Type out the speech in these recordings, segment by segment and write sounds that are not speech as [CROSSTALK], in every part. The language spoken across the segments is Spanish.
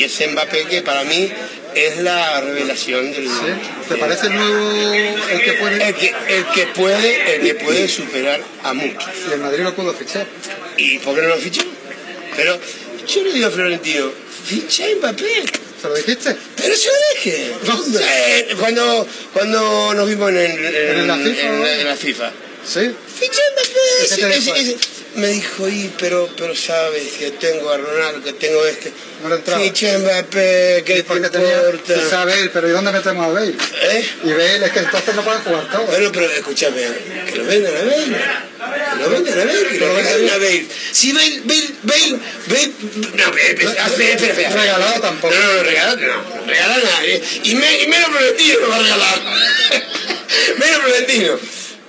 Y ese Mbappé que para mí es la revelación del ¿Sí? ¿Te parece el nuevo el que puede? el que, el que puede el que puede superar a muchos. Y el Madrid lo pudo fichar. ¿Y por qué no lo fichó? Pero yo le digo a Florentino, ficha Mbappé. ¿Se lo dijiste? Pero se lo. Sí, cuando, cuando nos vimos en, en- ¿En la FIFA, en no? la- en la FIFA. Sí. Ficha Mbappé. Me dijo, y pero, pero sabes que tengo a Ronaldo, que tengo este. No le entraba. Ficha a Mbappé, ¿qué te tenía importa? que a Bale, pero ¿y dónde metemos a Bale? ¿Eh? Y Bale es que entonces no pueden jugar todos. Bueno, pero escúchame, que lo vendan a Bale. Que lo vendan a Bale, que lo regalen a Bale. Si Bale, Bale, Bale, Bale. No, espera, espera, espera. Regalado tampoco. No, no, regalado no. Regalar a nadie. Y, me- y menos Florentino me va a regalar. [LAUGHS] menos Florentino.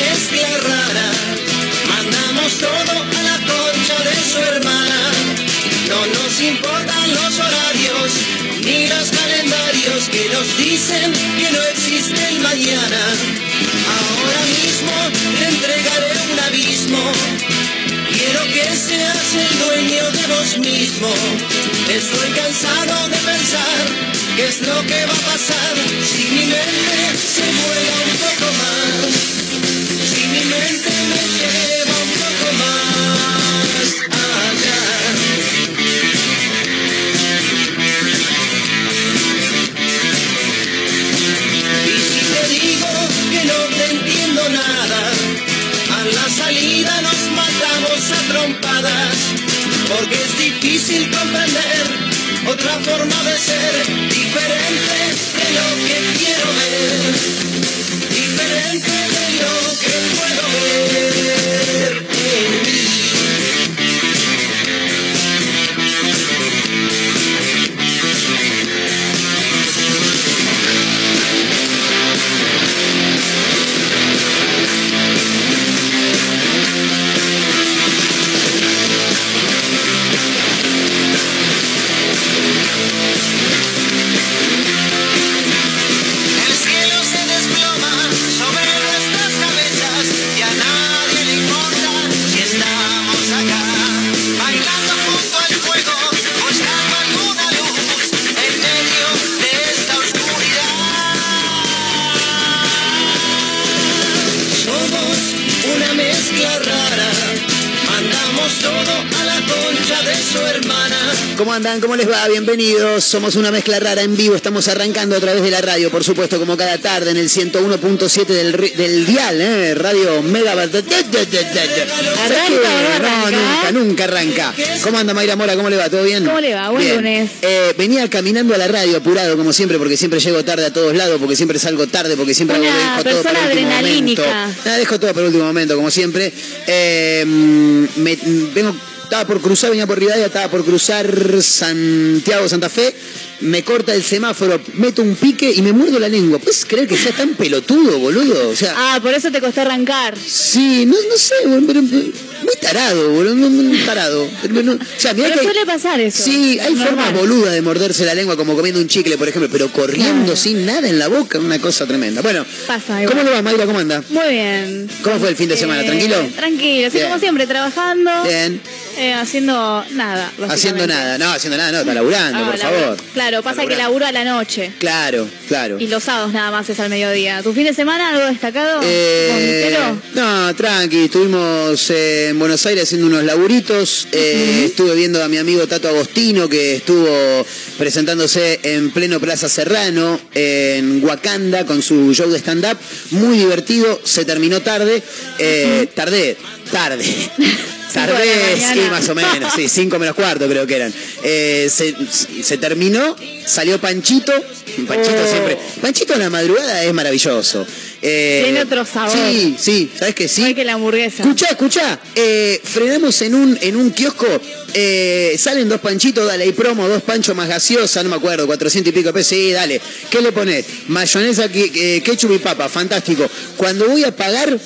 Mezcla rara, mandamos todo a la concha de su hermana. No nos importan los horarios ni los calendarios que nos dicen que no existe el mañana. Ahora mismo te entregaré un abismo. Quiero que seas el dueño de vos mismo. Estoy cansado de pensar qué es lo que va a pasar si mi mente se vuela un poco más. Otra forma de ser, diferente de lo que quiero ver, diferente de lo que puedo ver todo a la concha de su hermana. ¿Cómo andan? ¿Cómo les va? Bienvenidos. Somos una mezcla rara en vivo. Estamos arrancando a través de la radio, por supuesto, como cada tarde en el 101.7 del, del dial, ¿eh? Radio Mega. ¿Arranca o no nunca, nunca arranca. ¿Cómo anda Mayra Mora? ¿Cómo le va? ¿Todo bien? ¿Cómo le va? Buen Bien. lunes. Eh, venía caminando a la radio apurado, como siempre, porque siempre llego tarde a todos lados, porque siempre salgo tarde, porque siempre Una hago- dejo todo para persona el último adrenalínica. momento. Nada, dejo todo para el último momento, como siempre. Eh, me, vengo, estaba por cruzar, venía por Rivadavia, estaba por cruzar Santiago, Santa Fe. Me corta el semáforo, meto un pique y me muerdo la lengua. ¿Puedes creer que sea tan pelotudo, boludo? O sea, Ah, por eso te costó arrancar. sí, no, no sé, boludo, pero, pero muy tarado, boludo, muy, tarado. Pero no- o sea, mirá Pero que hay- suele pasar eso. Sí, hay Normal. formas boludas de morderse la lengua como comiendo un chicle, por ejemplo, pero corriendo Claro. sin nada en la boca, una cosa tremenda. Bueno, Pasa. ¿cómo le va, Mayra? ¿Cómo anda? Muy bien. ¿Cómo fue el fin de semana? Eh, ¿Tranquilo? Tranquilo, sí, Bien. como siempre, trabajando. Bien. Eh, haciendo nada. Haciendo nada, no, haciendo nada, no, está laburando, Ah, por laburo. favor. Claro, pasa que laburo a la noche. Claro, claro. Y los sábados nada más es al mediodía. ¿Tu fin de semana algo destacado? Eh, no, tranqui, estuvimos eh, en Buenos Aires haciendo unos laburitos. eh, Estuve viendo a mi amigo Tato Agostino que estuvo presentándose en pleno Plaza Serrano, en Wakanda, con su show de stand-up. Muy divertido, se terminó tarde. Eh, Tardé, tarde. [LAUGHS] Tardé, sí, más o menos, sí, cinco menos cuarto creo que eran. Eh, se, se terminó, salió Panchito. Panchito Oh. siempre. Panchito en la madrugada es maravilloso. Eh, Tiene otro sabor. Sí, sí, ¿sabes que sí? Igual que la hamburguesa. Escuchá, escuchá. eh, frenamos en un, en un kiosco. eh, salen dos panchitos, dale, hay promo, dos panchos más gaseosa, no me acuerdo, 400 y pico pesos. Sí, dale. ¿Qué le pones? Mayonesa, ketchup y papa, fantástico. Cuando voy a pagar,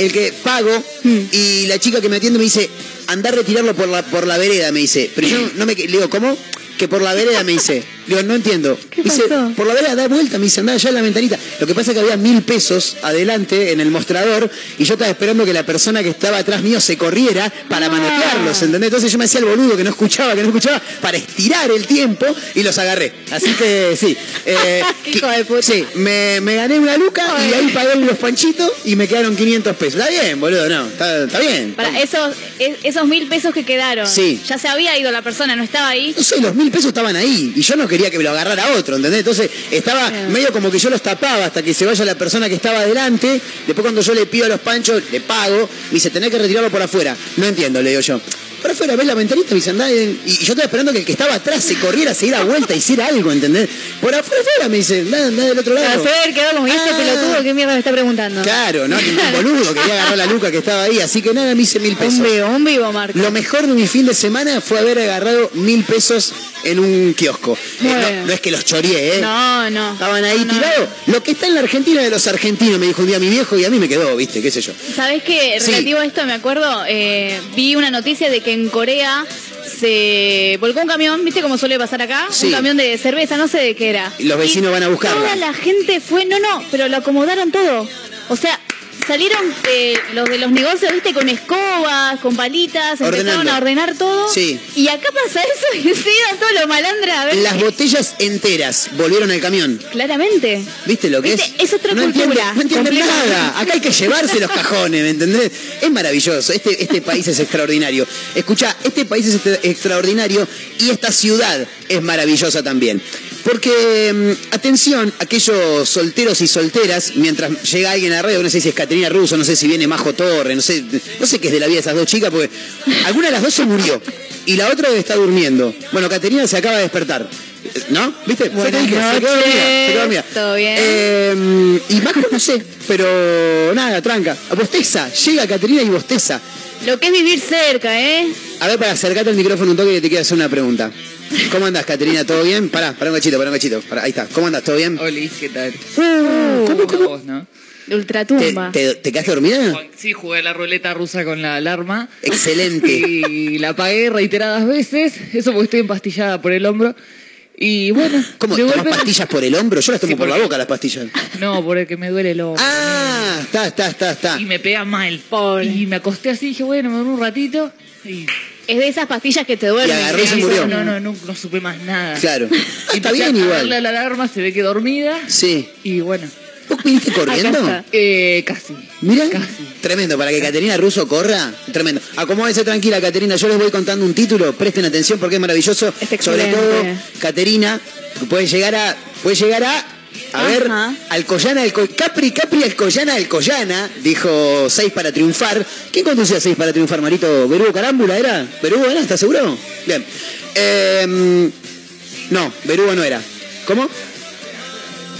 el que pago y la chica que me atiende me dice, anda a retirarlo por la, por la vereda, me dice. Pero yo [CLEARS THROAT] no me... Le digo, ¿cómo? Que por la vereda me dice. Digo, no entiendo. ¿Qué dice, pasó? por la vereda da vuelta, me dice, anda allá en la ventanita. Lo que pasa es que había mil pesos adelante en el mostrador y yo estaba esperando que la persona que estaba atrás mío se corriera para Ah. manotearlos, ¿entendés? Entonces yo me hacía el boludo que no escuchaba, que no escuchaba, para estirar el tiempo y los agarré. Así que sí. [LAUGHS] eh, Qué hijo de puta. Sí, me, me gané una luca y ahí pagué los panchitos y me quedaron 500 pesos. Está bien, boludo, no, está, está bien. Para esos, es- esos mil pesos que quedaron. Sí. Ya se había ido la persona, no estaba ahí. No sé, los mil pesos estaban ahí y yo no quería que me lo agarrara otro, ¿entendés? Entonces estaba medio como que yo los tapaba hasta que se vaya la persona que estaba adelante. Después cuando yo le pido a los panchos, le pago, me dice, tenés que retirarlo por afuera. No entiendo, le digo yo. Por afuera, ¿ves la ventanita? Me dice, andá. Y yo estaba esperando que el que estaba atrás se corriera, se diera vuelta, hiciera algo, ¿entendés? Por afuera, afuera, me dice, andá, andá del otro lado. saber, quedó como, ¿y este Ah. pelotudo qué mierda me está preguntando? Claro, no, ningún [LAUGHS] boludo, quería agarrar la luca que estaba ahí. Así que nada, me hice mil pesos. Un vivo, un vivo, Marco. Lo mejor de mi fin de semana fue haber agarrado mil pesos en un kiosco. Eh, no, no es que los choreé, ¿eh? No, no. Estaban ahí No, no. tirados. Lo que está en la Argentina de los argentinos, me dijo un día mi viejo, y a mí me quedó, ¿viste? ¿Qué sé yo? ¿Sabés qué? Sí. Relativo a esto, me acuerdo, eh, vi una noticia de que en Corea se volcó un camión, ¿viste cómo suele pasar acá? Sí. Un camión de cerveza, no sé de qué era. Y los vecinos van a buscarla. Toda la gente fue, no, no, pero lo acomodaron todo. O sea, salieron eh, los de los negocios, ¿viste? Con escobas, con palitas, empezaron Ordenando. a ordenar todo. Sí. Y acá pasa eso y [LAUGHS] se iban todos los malandras a ver. Las botellas enteras volvieron al camión. Claramente. ¿Viste lo que ¿Viste? es? Es otra no cultura, no entienden nada. Acá hay que llevarse los cajones, ¿me entendés? Es maravilloso. Este, este [LAUGHS] país es extraordinario. Escucha, este país es extra- extraordinario y esta ciudad es maravillosa también. Porque, mm, atención, aquellos solteros y solteras, mientras llega alguien a la radio, no sé si es Caterina Russo, no sé si viene Majo Torre, no sé, no sé qué es de la vida de esas dos chicas, porque alguna de las dos se murió y la otra está durmiendo. Bueno, Caterina se acaba de despertar. ¿No? ¿Viste? Buenas se quedó dormida, se quedó dormida. ¿todo bien? Eh, y Majo no sé, pero nada, tranca. Bosteza, llega Caterina y bosteza. Lo que es vivir cerca, ¿eh? A ver, para acercarte al micrófono un toque que te quiero hacer una pregunta. ¿Cómo andás, Caterina? ¿Todo bien? Pará, pará un cachito, pará un cachito. Pará, ahí está. ¿Cómo andás? ¿Todo bien? Oli, ¿qué tal? ¿Cómo, cómo? Vos, ¿no? ¿Te, Ultratumba. te, te quedaste dormida? Sí, jugué la ruleta rusa con la alarma. Excelente. [LAUGHS] Y la apagué reiteradas veces. Eso porque estoy empastillada por el hombro. Y bueno, ¿Cómo? de ¿Tomas golpe- pastillas por el hombro? Yo las tomo Sí, por la porque- boca, las pastillas. No, por el que me duele el hombro. Ah, está, está, está, está. Y me pega mal. Pobre. Y me acosté así, dije, bueno, me duermo un ratito. Y Es de esas pastillas que te duermen. Y agarró y se murió. No, no, no, no supe más nada. Claro. [LAUGHS] Y está bien igual. la alarma, se ve que dormida. Sí. Y bueno, ¿Vos viniste [LAUGHS] corriendo? eh, casi. Mira, Casi. tremendo, para que Caterina Russo corra, tremendo. Acomódense tranquila, Caterina, yo les voy contando un título, presten atención porque es maravilloso. Es Sobre todo, Caterina, puede llegar a, puede llegar a, a ver, Ajá. Alcoyana, Alco- Capri, Capri, Alcoyana, Alcoyana, dijo seis para triunfar. ¿Quién conducía seis para triunfar, Marito? ¿Berugo Carámbula era? ¿Berugo era? ¿Estás seguro? Bien. Eh, no, Berugo no era. ¿Cómo?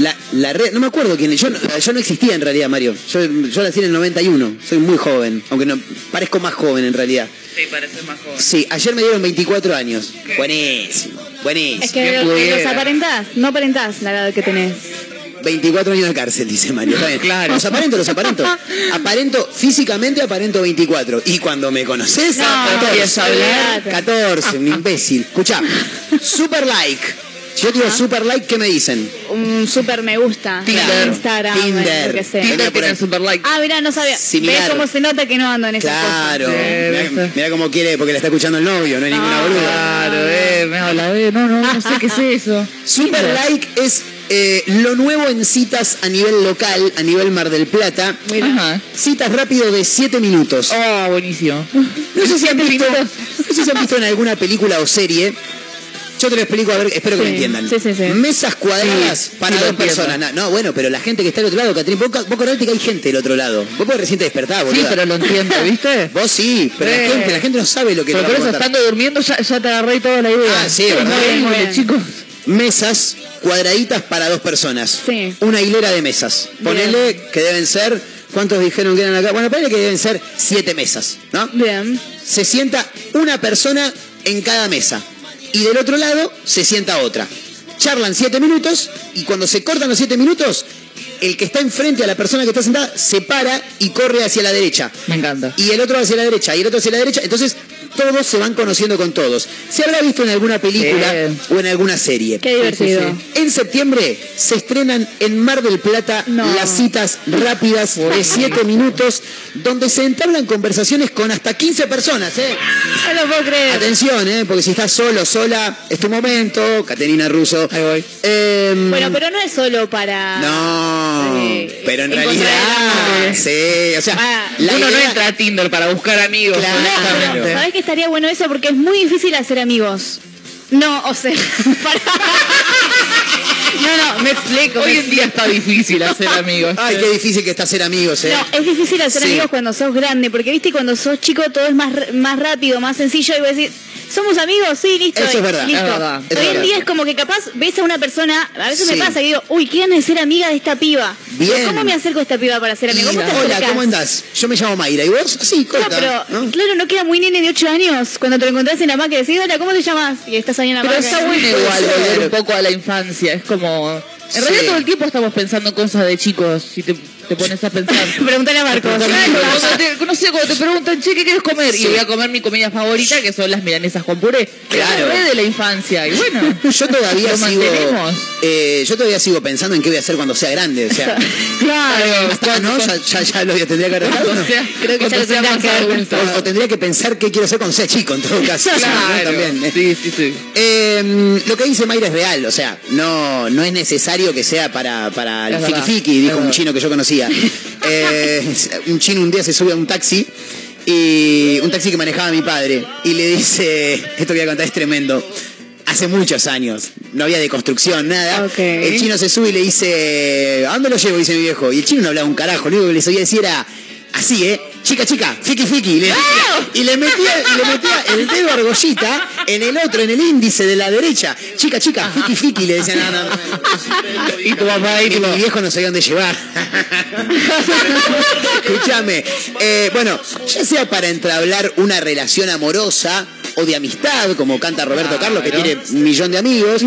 La, la red, no me acuerdo quién, yo no, yo no existía en realidad, Mario. Yo, yo nací en el 91, soy muy joven, aunque no parezco más joven en realidad. Sí, parece más joven. Sí, ayer me dieron 24 años. Buenísimo, buenísimo. Es que los, los aparentás, no aparentás la edad que tenés. 24 años de cárcel, dice Mario. Claro. Los aparento, los aparento. [LAUGHS] Aparento, físicamente aparento 24. Y cuando me conoces, No, 14. empiezo a hablar. 14, un imbécil. Escucha, [LAUGHS] super like. Si yo te digo super like, ¿qué me dicen? Un super me gusta. Tinder. Instagram, Tinder. lo que sea. Tinder. Tinder tiene super like. Ah, mira, no sabía. Similar. ¿Ves cómo se nota que no ando en esas Claro. cosas? Mira, ¿viste? mira cómo quiere, porque le está escuchando el novio, no hay ninguna boluda. Claro, eh, me habla de. No, no, no sé qué es eso. Super like es eh, lo nuevo en citas a nivel local, a nivel Mar del Plata. Ajá. Citas rápido de 7 minutos. Oh, buenísimo. No sé si han visto, no sé si han visto en alguna película o serie. Yo te lo explico, a ver, espero que me entiendan. sí, sí, sí. Mesas cuadradas Sí, para dos personas. No, no, bueno, pero la gente que está al otro lado, Catrín, vos, vos acordate que hay gente del otro lado. Vos podés recién te despertar, boludo. Sí, pero lo entiendo, [LAUGHS] ¿viste? Vos sí, pero la gente, la gente no sabe lo que Pero te por va a eso estando durmiendo ya, ya te agarré toda la idea. Ah, sí, ¿verdad? Muy bien. chicos. mesas cuadraditas para dos personas. Sí. Una hilera de mesas. Ponele que deben ser, ¿cuántos dijeron que eran acá? Bueno, ponele que deben ser siete mesas, ¿no? Bien. Se sienta una persona en cada mesa. Y del otro lado se sienta otra. Charlan siete minutos y cuando se cortan los siete minutos, el que está enfrente a la persona que está sentada se para y corre hacia la derecha. Me encanta. Y el otro hacia la derecha y el otro hacia la derecha. Entonces todos se van conociendo con todos. Se habrá visto en alguna película Sí. o en alguna serie. Qué divertido. En septiembre se estrenan en Mar del Plata No. las citas rápidas de 7 minutos, donde se entablan conversaciones con hasta 15 personas. ¿eh? No lo puedo creer. Atención, ¿eh? porque si estás solo, sola, es tu momento. Caterina Russo. Ahí voy. Em, Bueno, pero no es solo para. No, eh, pero en realidad, sí, o sea, Ah, la Uno no entra a Tinder para buscar amigos. Claro. honestamente. ¿Sabes que estaría bueno eso? Porque es muy difícil hacer amigos. No, o sea, [LAUGHS] para- No, no, me explico. Hoy en día está difícil hacer amigos. Ay, qué difícil que está ser amigos, ¿eh? No, es difícil hacer Sí. amigos cuando sos grande, porque viste, cuando sos chico todo es más, más rápido, más sencillo, y vos decís, ¿somos amigos? Sí, listo. Eso es verdad, listo. es verdad, es Hoy en verdad. día es como que capaz ves a una persona, a veces Sí. me pasa y digo, uy, ¿quieren de ser amiga de esta piba? Bien. ¿Cómo me acerco a esta piba para ser amigo? ¿Cómo te Hola? ¿cómo andás? Yo me llamo Mayra. ¿Y vos? Sí, No, corta. pero ¿no? claro, no queda muy nene de 8 años cuando te lo encontrás en la máquina y decís, hola, ¿cómo te llamas? Y estás ahí en la Pero máquina. está bueno Puede igual volver un poco a la infancia. Es como. En Sí. realidad todo el tiempo estamos pensando en cosas de chicos. Si te, te pones a pensar. [LAUGHS] Preguntale a Marcos. Claro, no sé, cuando te preguntan, che, ¿qué quieres comer? Y voy a comer mi comida favorita, que son las milanesas con puré. Claro. De la infancia. Y bueno, [LAUGHS] Yo todavía sigo. eh, yo todavía sigo pensando en qué voy a hacer cuando sea grande. O sea, [LAUGHS] Claro. hasta- ¿no? Ya, ya, ya lo tendría que arreglar. O ¿no? sea, Creo que ya lo más que. O, o tendría que pensar qué quiero hacer cuando sea chico, en todo caso. Claro. También. eh. Sí, sí, sí. Eh, lo que dice Mayra es real, o sea, no, no es necesario que sea para, para el fiki dijo un chino que yo conocía. [LAUGHS] Eh, un chino un día se sube a un taxi y un taxi que manejaba mi padre y le dice, esto que voy a contar es tremendo. Hace muchos años, no había deconstrucción, nada. El chino se sube y le dice, ¿a dónde lo llevo? Dice mi viejo. Y el chino no hablaba un carajo, lo único que le sabía decir era, así, ¿eh? Chica, chica, fiki, fiki. Y le, y le metía, y le metía el dedo argollita en el otro, en el índice de la derecha. Chica, chica, fiki, fiki. Le decía, no, no, no. Y tu papá y Y tu mi viejo no sabía dónde llevar. [LAUGHS] Escúchame. eh, bueno, ya sea para entablar una relación amorosa o de amistad, como canta Roberto Carlos, que tiene un millón de amigos,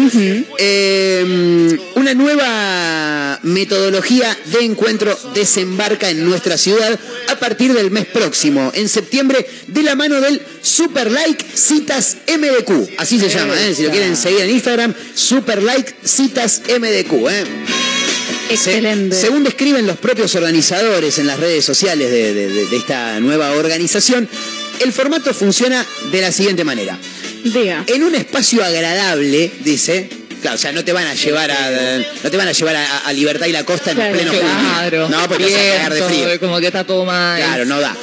eh, una nueva metodología de encuentro desembarca en nuestra ciudad a partir del mes próximo, en septiembre, de la mano del Super Like Citas MDQ. Así se llama, ¿eh? si lo quieren seguir en Instagram, Super Like Citas MDQ. ¿eh? Excelente. Se- según describen los propios organizadores en las redes sociales de, de- de- de esta nueva organización, el formato funciona de la siguiente manera. Diga. En un espacio agradable, dice, claro, o sea, no te van a llevar a, no te van a llevar a, a Libertad y la Costa en Claro. pleno junio. Claro. No, porque te vas a cagar de frío. Como que está todo mal. Claro, no da.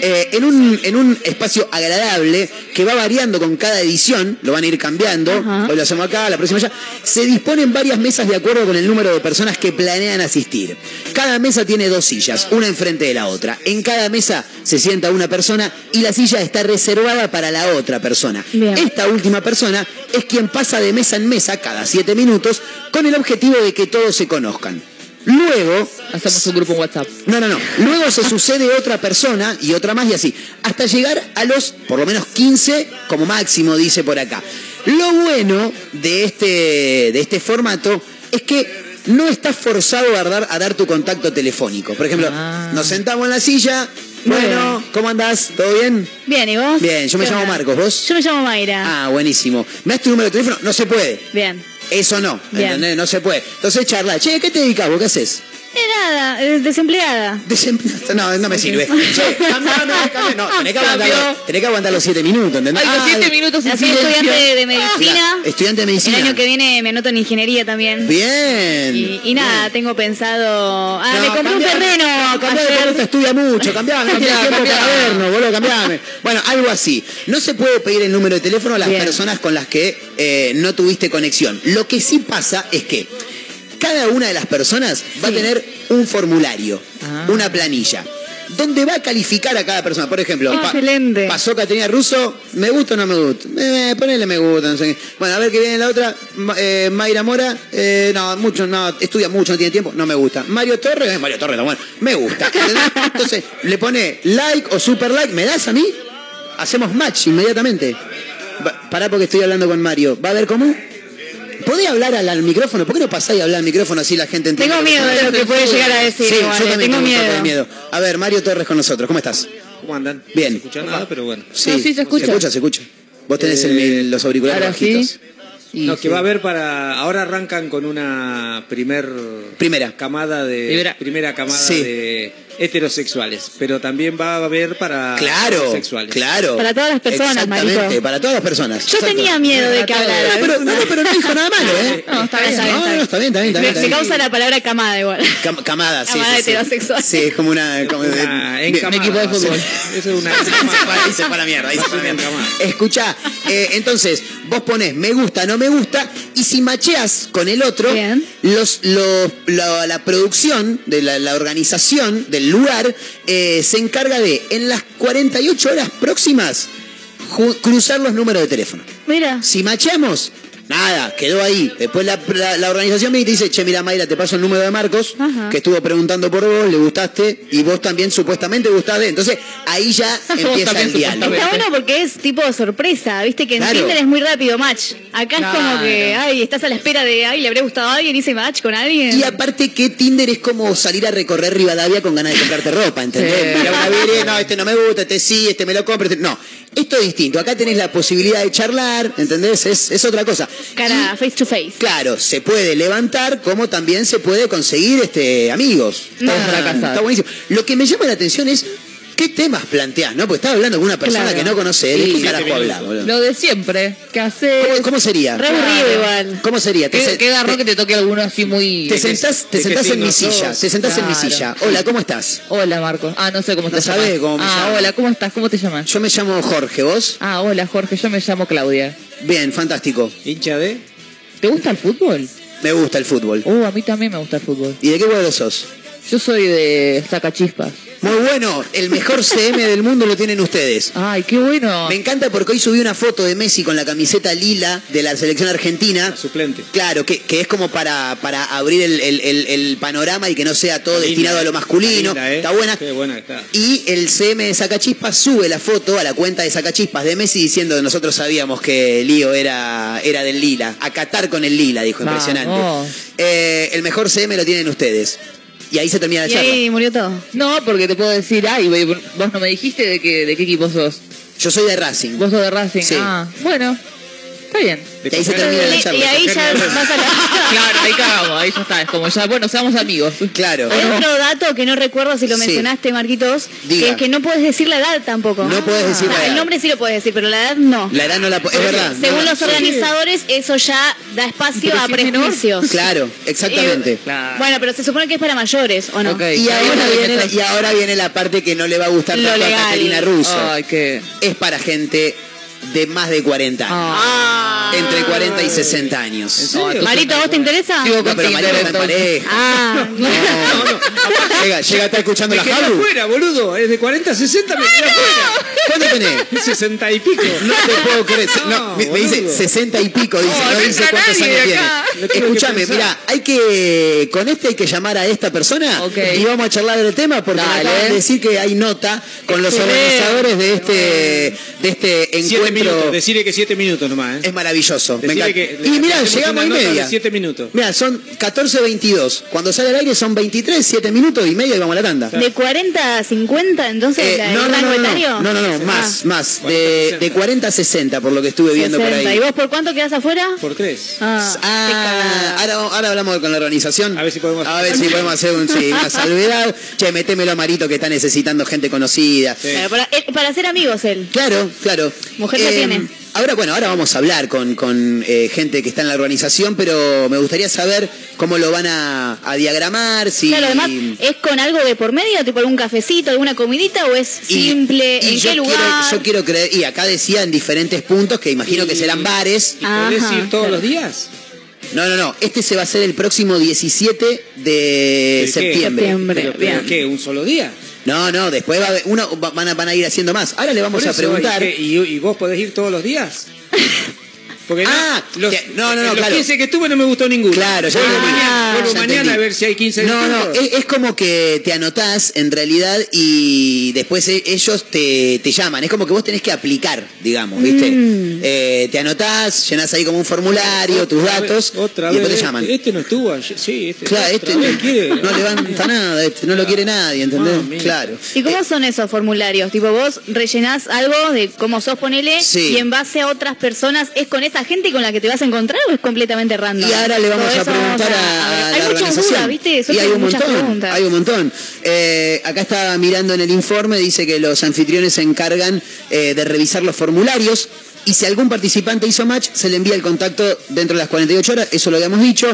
Eh, en, un, en un espacio agradable que va variando con cada edición, lo van a ir cambiando, Ajá. hoy lo hacemos acá, la próxima ya, se disponen varias mesas de acuerdo con el número de personas que planean asistir. Cada mesa tiene dos sillas, una enfrente de la otra. En cada mesa se sienta una persona y la silla está reservada para la otra persona. Bien. Esta última persona es quien pasa de mesa en mesa cada siete minutos con el objetivo de que todos se conozcan. Luego, Hacemos un grupo en WhatsApp. no, no, no. Luego se sucede otra persona y otra más y así. Hasta llegar a los por lo menos 15 como máximo, dice por acá. Lo bueno de este, de este formato es que no estás forzado a dar, a dar tu contacto telefónico. Por ejemplo, Ah. nos sentamos en la silla. Bueno, ¿cómo andás? ¿Todo bien? Bien, ¿y vos? Bien, yo me ¿Qué llamo onda? Marcos, ¿vos? Yo me llamo Mayra. Ah, buenísimo. ¿Me das tu número de teléfono? No se puede. Bien. Eso no, Bien. ¿entendés? No se puede. Entonces charla. Che, ¿qué te dedicas vos? ¿Qué haces? Nada, eh, desempleada. Desem- No, no me sirve. Che, cambiame, cambiame. No, tenés que, aguantar, los- tenés que aguantar los siete minutos, ¿entendés? Ay, los Ah, siete minutos sin Soy silencio. estudiante de medicina. estudiante de medicina. El año que viene me anoto en ingeniería también. Bien. Y, y nada, tengo pensado. Ah, No, me compré un terreno. No, cambiame, ayer. porque te estudia mucho, cambiame, no tiene Cambiá, tiempo para cambiá. vernos, boludo, cambiame. Bueno, algo así. No se puede pedir el número de teléfono a las Bien. personas con las que eh, no tuviste conexión. Lo que sí pasa es que cada una de las personas va a tener un formulario, Ah. una planilla. donde va a calificar a cada persona. Por ejemplo, Ah, excelente. pasó Caterina Russo, ¿me gusta o no me gusta? Eh, ponele me gusta, no sé qué. Bueno, a ver qué viene la otra. Ma- eh, Mayra Mora, eh, no, mucho, no, estudia mucho, no tiene tiempo, no me gusta. Mario Torres, eh, Mario Torres, bueno, me gusta. [LAUGHS] ¿entendés? Entonces, le pone like o super like, ¿me das a mí? Hacemos match inmediatamente. Va- Pará porque estoy hablando con Mario. ¿Va a ver cómo? ¿Podés hablar al, al micrófono? ¿Por qué no pasáis a hablar al micrófono así la gente entiende? Tengo miedo de lo que puede llegar a decir. Sí, igual, yo eh, también tengo miedo. miedo. A ver, Mario Torres con nosotros, ¿cómo estás? ¿Cómo andan? Bien. No se escucha nada, pero bueno. Sí, No, sí, se escucha. Se escucha, se escucha. Vos tenés el- Eh, los auriculares Ahora sí. bajitos. Y no, que sí. va a haber para. Ahora arrancan con una primer. Primera. Camada de. Primera. Primera camada Sí. de heterosexuales. Pero también va a haber para. Claro, homosexuales. claro. Para todas las personas, Exactamente, marico. para todas las personas. Yo Exacto. tenía miedo de que No, hablara. pero, no, no, pero no dijo nada malo, ¿eh? No, está bien, está bien. No, está no, bien. está bien, está bien, está Me, bien, está me causa la palabra camada igual. Cam- camada, sí. Camada sí, sí. heterosexual. Sí, es como una. Como de- Una de- encamada, equipo de fútbol. Eso es una. [LAUGHS] Ahí se para mierda, ahí se para mierda. Escucha, entonces, vos pones me gusta, no me gusta, y si macheas con el otro, Bien. los, los- la, la producción de la, la organización del lugar eh, se encarga de, en las 48 horas próximas, cruzar los números de teléfono. Mira. Si macheamos, nada, quedó ahí. Después la, la- la organización te dice, che, mira Mayra, te paso el número de Marcos, Ajá. que estuvo preguntando por vos, le gustaste, y vos también supuestamente gustaste. Entonces, ahí ya [LAUGHS] empieza también el diálogo. Está bueno porque es tipo sorpresa, viste que en Claro. Tinder es muy rápido match. Acá es como que, ay, estás a la espera de, ay, le habría gustado a alguien, hice match con alguien. Y aparte que Tinder es como salir a recorrer Rivadavia con ganas de comprarte ropa, ¿entendés? Sí. Mira una vidriera, no, este no me gusta, este sí, este me lo compro, este... No, esto es distinto. Acá tenés la posibilidad de charlar, ¿entendés? Es, es otra cosa. Cara, face to face. Claro, se puede levantar como también se puede conseguir este amigos. Está buenísimo. Lo que me llama la atención es qué temas planteás, ¿no? Porque estaba hablando con una persona Claro. que no conoce él. Sí, ¿Qué carajo boludo? Lo de siempre. ¿Qué haces? ¿Cómo, cómo sería? Re aburrido igual. ¿Cómo sería? Te, ¿Qué, se- qué garrón te- que te toque alguno así muy... te sentás, te de sentás en mi silla, te sentás en mi Claro. silla. Hola, ¿cómo estás? Hola, Marco. Ah, no sé cómo No te sabés llamas. cómo me Ah, llamo. hola, ¿cómo estás? ¿Cómo te llamas? Yo me llamo Jorge, ¿vos? Ah, hola, Jorge. Yo me llamo Claudia. Bien, fantástico. Hincha de. ¿Te gusta el fútbol? Me gusta el fútbol. Uh, a mí también me gusta el fútbol. ¿Y de qué vuelo sos? Yo soy de Sacachispas. Muy bueno, el mejor CM del mundo lo tienen ustedes. Ay, qué bueno. Me encanta porque hoy subí una foto de Messi con la camiseta lila de la selección argentina. Suplente. Claro, que, que es como para, para abrir el, el- el- el panorama y que no sea todo Linda, destinado a lo eh. masculino. Linda, eh. Está buena. Qué buena está. Y el CM de Sacachispas sube la foto a la cuenta de Sacachispas de Messi diciendo que nosotros sabíamos que Lío era, era del lila. A Qatar con el lila, dijo, impresionante. Eh, el mejor CM lo tienen ustedes. Y ahí se termina la Y charla. ahí murió todo. No, porque te puedo decir, ay, vos no me dijiste de qué, de qué equipo sos. Yo soy de Racing. Vos sos de Racing. Sí. Ah, bueno. Está bien. Y ahí se termina la Y, charla. y ahí ya vas a la... [LAUGHS] Claro, ahí cagamos, ahí ya está. Es como ya, bueno, seamos amigos. Claro. Hay otro dato que no recuerdo si lo Sí. mencionaste, Marquitos, Diga. que es que no puedes decir la edad tampoco. No puedes decir la Ah, edad. El nombre sí lo puedes decir, pero la edad no. La edad no la po- Es verdad. Según no, los sí. organizadores, eso ya da espacio Pero a si es menor. prejuicios. Claro, exactamente. Claro. Bueno, pero se supone que es para mayores, ¿o no? Y ahora, Bueno, viene, y ahora viene la parte que no le va a gustar Lo tanto a legal. Caterina Russo. Ay, qué. Es para gente de más de 40 años. Ah. Entre 40 y 60 años. Marito, ¿a vos te interesa? Sigo No, con pero María Tinder, está en pareja. Ah, [LAUGHS] No, no. Llega, llega a estar escuchando Me la Jalu. afuera, boludo. Es de 40 a 60, me quedé afuera. ¿Cuánto [LAUGHS] tenés? 60 y pico. No te puedo creer. No, No, me, me dice boludo. 60 y pico, dice, No, dice cuántos años tiene. Escúchame, mira, hay que. Con este hay que llamar a esta persona y vamos a charlar del tema porque me Dale. acaban de decir que hay nota con los organizadores de este, de este 7 minutos. encuentro. Decirle que 7 minutos nomás, ¿eh? Es maravilloso. me que y mira, llegamos y media. 7 minutos. Mira, son 14.22. Cuando sale al aire son 23, 7 minutos y medio y vamos a la tanda. ¿De 40 a 50 entonces Eh, la- no, el no, rango no, no, etario? no, no, no, Ah, más, más. 40 De, 60. de 40 a 60, por lo que estuve viendo por 60. ahí. ¿Y vos por cuánto quedás afuera? Por 3. Ah, Ah, ahora, ahora hablamos con la organización. A ver si podemos- A ver si podemos hacer un- sí, una salvedad. [LAUGHS] Che, metémelo a Marito que está necesitando gente conocida. Claro, para, él- para ser amigos él. Claro, claro. Mujer ya tiene. Ahora, bueno, ahora vamos a hablar con, con, eh, gente que está en la organización, pero me gustaría saber cómo lo van a, a diagramar, si... Claro, además, ¿es con algo de por medio? ¿Tipo algún cafecito, alguna comidita? ¿O es simple? y ¿En yo qué lugar? Quiero, yo quiero creer, y acá decía en diferentes puntos, que imagino que serán bares. ¿Y podés Ajá, ir todos claro. los días? No, no, no, este se va a hacer el próximo 17 de septiembre. Septiembre. ¿Pero, pero bien. qué? ¿Un solo día? No, no, después va a haber- uno va- van a, van a ir haciendo más. Ahora le vamos Por a eso, preguntar. ¿y, qué? ¿Y- y vos podés ir todos los días? [LAUGHS] Porque no, Ah, los, que- no, no, no, los claro. 15 que estuve no me gustó ninguno. Claro, ya vuelvo mañana, vuelvo Ya mañana a ver si hay 15 No, no, es, es como que te anotás en realidad y después e- ellos te, te llaman. Es como que vos tenés que aplicar, digamos, ¿viste? Mm. Eh, te anotás, llenás ahí como un formulario, tus datos vez, otra y después vez, te llaman. Este no estuvo ayer, sí, este. Claro, este vez quiere. no levanta nada, este, no lo quiere nadie, ¿entendés? Ah, claro. ¿Y cómo son esos formularios? Tipo, vos rellenás algo de cómo sos, ponele, Sí. y en base a otras personas, ¿es con esa gente con la que te vas a encontrar o es completamente random? Y ahora le vamos a preguntar a, a ver. la Hay muchas dudas, ¿viste? Y hay un muchas montón, preguntas. hay un montón. Eh, acá estaba mirando en el informe, dice que los anfitriones se encargan eh, de revisar los formularios y si algún participante hizo match, se le envía el contacto dentro de las 48 horas, eso lo habíamos dicho.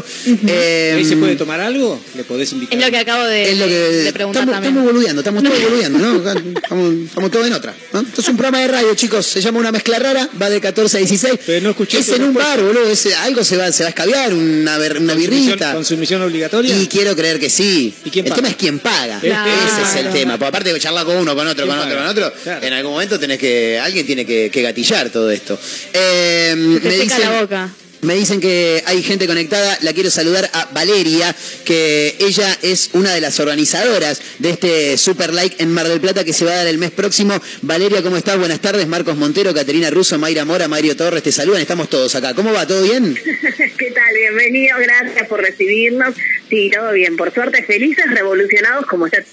Eh, ¿Ahí se puede tomar algo? Le podés invitar. Es lo que acabo de, es lo que de preguntar estamos, también. estamos boludeando, estamos todos [LAUGHS] boludeando, ¿no? Estamos, estamos todos en otra. ¿no? Esto es un programa de radio, chicos, se llama Una Mezcla Rara, va de 14 a 16. Pero no escuché es en un bar, boludo, es- algo se va, se va a escabiar, una, ber- una birrita. ¿Consumición obligatoria? Y quiero creer que sí. ¿Y quién el tema es quién paga. Claro. Ese es el tema. Porque aparte de charlar con uno, con otro, ¿Quién con otro, paga? con otro, Claro. en algún momento tenés que. Alguien tiene que, que gatillar todo esto. Eh, Te me dicen. la boca. Me dicen que hay gente conectada. La quiero saludar a Valeria, que ella es una de las organizadoras de este Super Like en Mar del Plata que se va a dar el mes próximo. Valeria, ¿cómo estás? Buenas tardes. Marcos Montero, Caterina Russo, Mayra Mora, Mario Torres te saludan. Estamos todos acá. ¿Cómo va? ¿Todo bien? [LAUGHS] ¿Qué tal? Bienvenido, gracias por recibirnos. Sí, todo bien. Por suerte, felices, revolucionados como está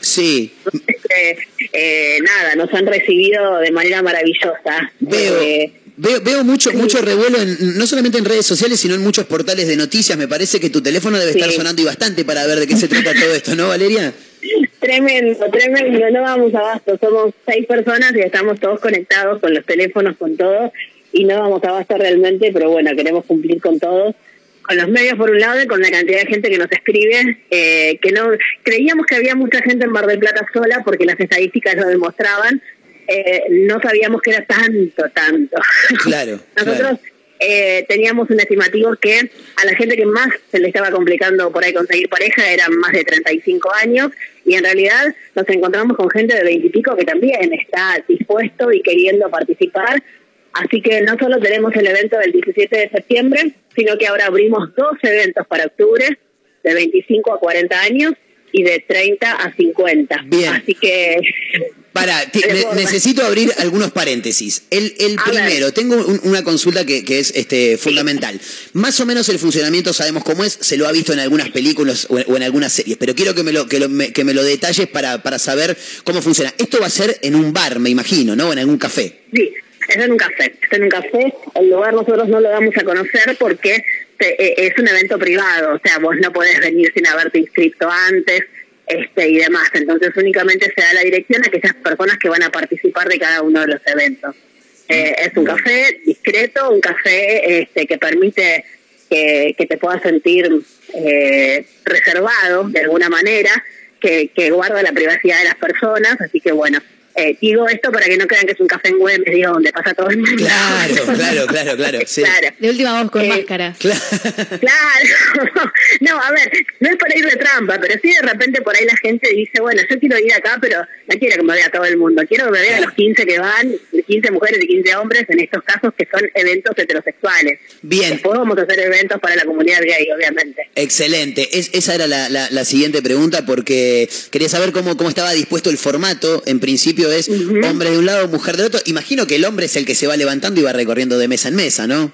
Sí. Este, eh, nada, nos han recibido de manera maravillosa. Veo, Eh, veo, veo mucho, mucho revuelo, en, no solamente en redes sociales, sino en muchos portales de noticias. Me parece que tu teléfono debe Sí. estar sonando y bastante para ver de qué se trata todo esto, ¿no, Valeria? Tremendo, tremendo, no vamos a abasto, somos seis personas y estamos todos conectados con los teléfonos, con todo, y no vamos a abasto realmente, pero bueno, queremos cumplir con todos, con los medios por un lado y con la cantidad de gente que nos escribe, eh, que no creíamos que había mucha gente en Mar del Plata sola porque las estadísticas lo demostraban, eh, no sabíamos que era tanto, tanto. Claro, [LAUGHS] Nosotros claro. eh, teníamos un estimativo que a la gente que más se le estaba complicando por ahí conseguir pareja eran más de 35 años y en realidad nos encontramos con gente de 20 y pico que también está dispuesto y queriendo participar. Así que no solo tenemos el evento del 17 de septiembre, sino que ahora abrimos dos eventos para octubre, de 25 a 40 años y de 30 a 50. Bien. Así que Para, [LAUGHS] ne- necesito abrir algunos paréntesis. El, el primero, tengo un- una consulta que, que es este, fundamental. Más o menos el funcionamiento sabemos cómo es, se lo ha visto en algunas películas o en, o en algunas series, pero quiero que me lo, que lo- me, que me lo detalles para, para saber cómo funciona. Esto va a ser en un bar, me imagino, ¿no? En algún café. Sí, es en un café. Es en un café. El lugar nosotros no lo damos a conocer porque te- eh, es un evento privado. O sea, vos no podés venir sin haberte inscrito antes este y demás. Entonces únicamente se da la dirección a aquellas personas que van a participar de cada uno de los eventos. Eh, es un café discreto, un café este, que permite que, que te puedas sentir eh, reservado de alguna manera, que, que guarda la privacidad de las personas. Así que bueno, eh, digo esto para que no crean que es un café en Güemes, digo, donde pasa todo el mundo. Claro, claro, claro, claro. [LAUGHS] Sí. Claro. De última voz con Eh, máscara. Claro. Claro, [LAUGHS] no, a ver, no es para ir de trampa, pero sí de repente por ahí la gente dice, bueno, yo quiero ir acá, pero no quiero que me vea todo el mundo, quiero que me vea los 15 que van, 15 mujeres y 15 hombres en estos casos que son eventos heterosexuales. Bien. Después vamos a hacer eventos para la comunidad gay, obviamente. Excelente. Es- esa era la, la- la siguiente pregunta porque quería saber cómo, cómo estaba dispuesto el formato. En principio es hombre de un lado, mujer del otro. Imagino que el hombre es el que se va levantando y va recorriendo de mesa en mesa, ¿no?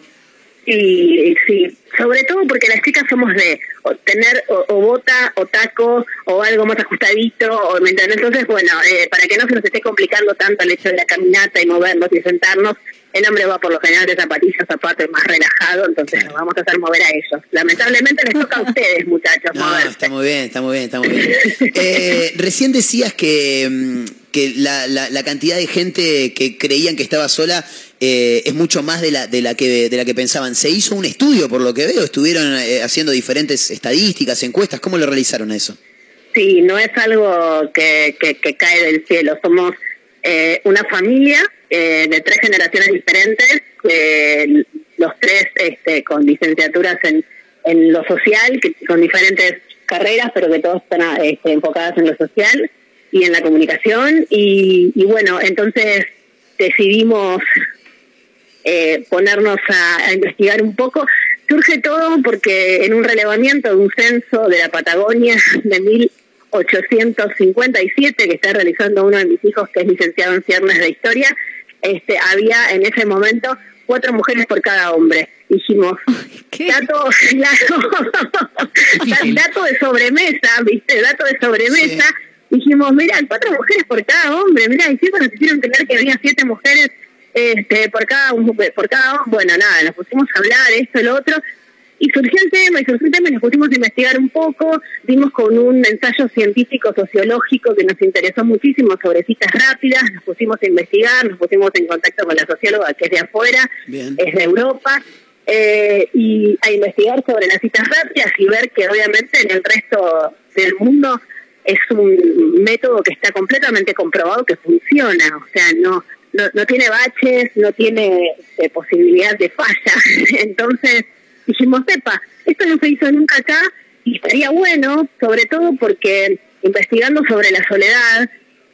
Y sí, sobre todo porque las chicas somos de o tener o, o bota o taco o algo más ajustadito, o. Entonces, bueno, eh, para que no se nos esté complicando tanto el hecho de la caminata y movernos y sentarnos, el hombre va por lo general de zapatillas, zapatos más relajado, entonces nos vamos a hacer mover a ellos. Lamentablemente les toca a ustedes, muchachos, No, moverse. está muy bien, está muy bien, está muy bien. [LAUGHS] Eh, recién decías que, mm, que la, la- la cantidad de gente que creían que estaba sola eh, es mucho más de la, de, la que, de la que pensaban. Se hizo un estudio, por lo que veo, estuvieron eh, haciendo diferentes estadísticas, encuestas. ¿Cómo lo realizaron eso? Sí, no es algo que, que, que cae del cielo. Somos eh, una familia eh, de tres generaciones diferentes, eh, los tres este, con licenciaturas en, en lo social, que, con diferentes carreras, pero que todas están este, enfocadas en lo social. y en la comunicación y, y bueno, entonces decidimos eh, ponernos a, investigar un poco. Surge todo porque en un relevamiento de un censo de la Patagonia de 1857 que está realizando uno de mis hijos que es licenciado en ciernes de historia, este, había en ese momento cuatro mujeres por cada hombre. Dijimos, dato, [LAUGHS] dato, dato de sobremesa, ¿viste? Dato de sobremesa. Dijimos, mira, cuatro mujeres por cada hombre, mira, y siempre nos hicieron creer que había siete mujeres este, por cada por cada bueno nada nos pusimos a hablar esto lo otro y surgió el tema y surgió el tema y nos pusimos a investigar un poco dimos con un ensayo científico sociológico que nos interesó muchísimo sobre citas rápidas nos pusimos a investigar nos pusimos en contacto con la socióloga que es de afuera Bien. es de Europa eh, y a investigar sobre las citas rápidas y ver que obviamente en el resto del mundo es un método que está completamente comprobado que funciona, o sea, no no, no tiene baches, no tiene eh, posibilidad de falla. [LAUGHS] Entonces dijimos, sepa, esto no se hizo nunca acá y estaría bueno, sobre todo porque investigando sobre la soledad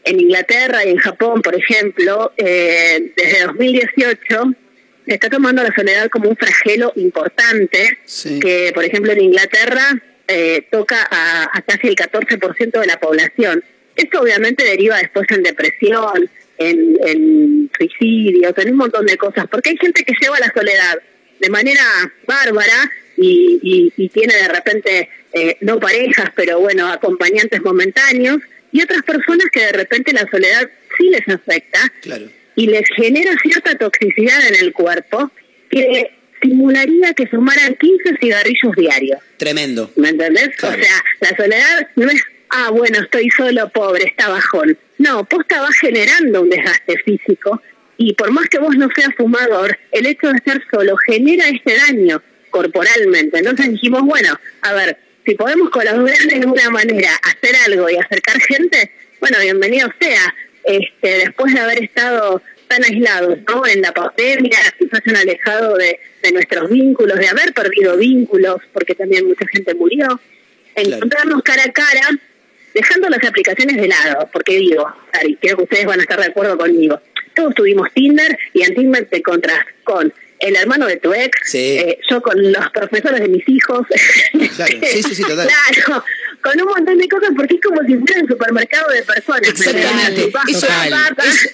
en Inglaterra y en Japón, por ejemplo, eh, desde 2018 se está tomando la soledad como un flagelo importante, Sí. que por ejemplo en Inglaterra eh, toca a, a casi el 14% de la población. Esto obviamente deriva después en depresión, en, en suicidios, en un montón de cosas, porque hay gente que lleva la soledad de manera bárbara y, y, y tiene de repente eh, no parejas, pero bueno, acompañantes momentáneos, y otras personas que de repente la soledad sí les afecta Claro. y les genera cierta toxicidad en el cuerpo que simularía que fumaran 15 cigarrillos diarios. Tremendo. ¿Me entendés? Claro. O sea, la soledad no es, ah, bueno, estoy solo, pobre, está bajón. No, posta va generando un desgaste físico y por más que vos no seas fumador, el hecho de estar solo genera este daño corporalmente. Entonces dijimos, bueno, a ver, si podemos colaborar de alguna manera, hacer algo y acercar gente, bueno, bienvenido sea. Este, después de haber estado tan aislados, ¿no? En la pandemia, quizás han alejado de, de nuestros vínculos, de haber perdido vínculos, porque también mucha gente murió. Encontrarnos cara a cara, dejando las aplicaciones de lado, porque digo, y creo que ustedes van a estar de acuerdo conmigo. Todos tuvimos Tinder y en Tinder te encontrás con el hermano de tu ex, Sí. eh, yo con los profesores de mis hijos. Claro, sí, sí, sí, total. Claro, con un montón de cosas, porque es como si fuera un supermercado de personas. ¿me Exactamente.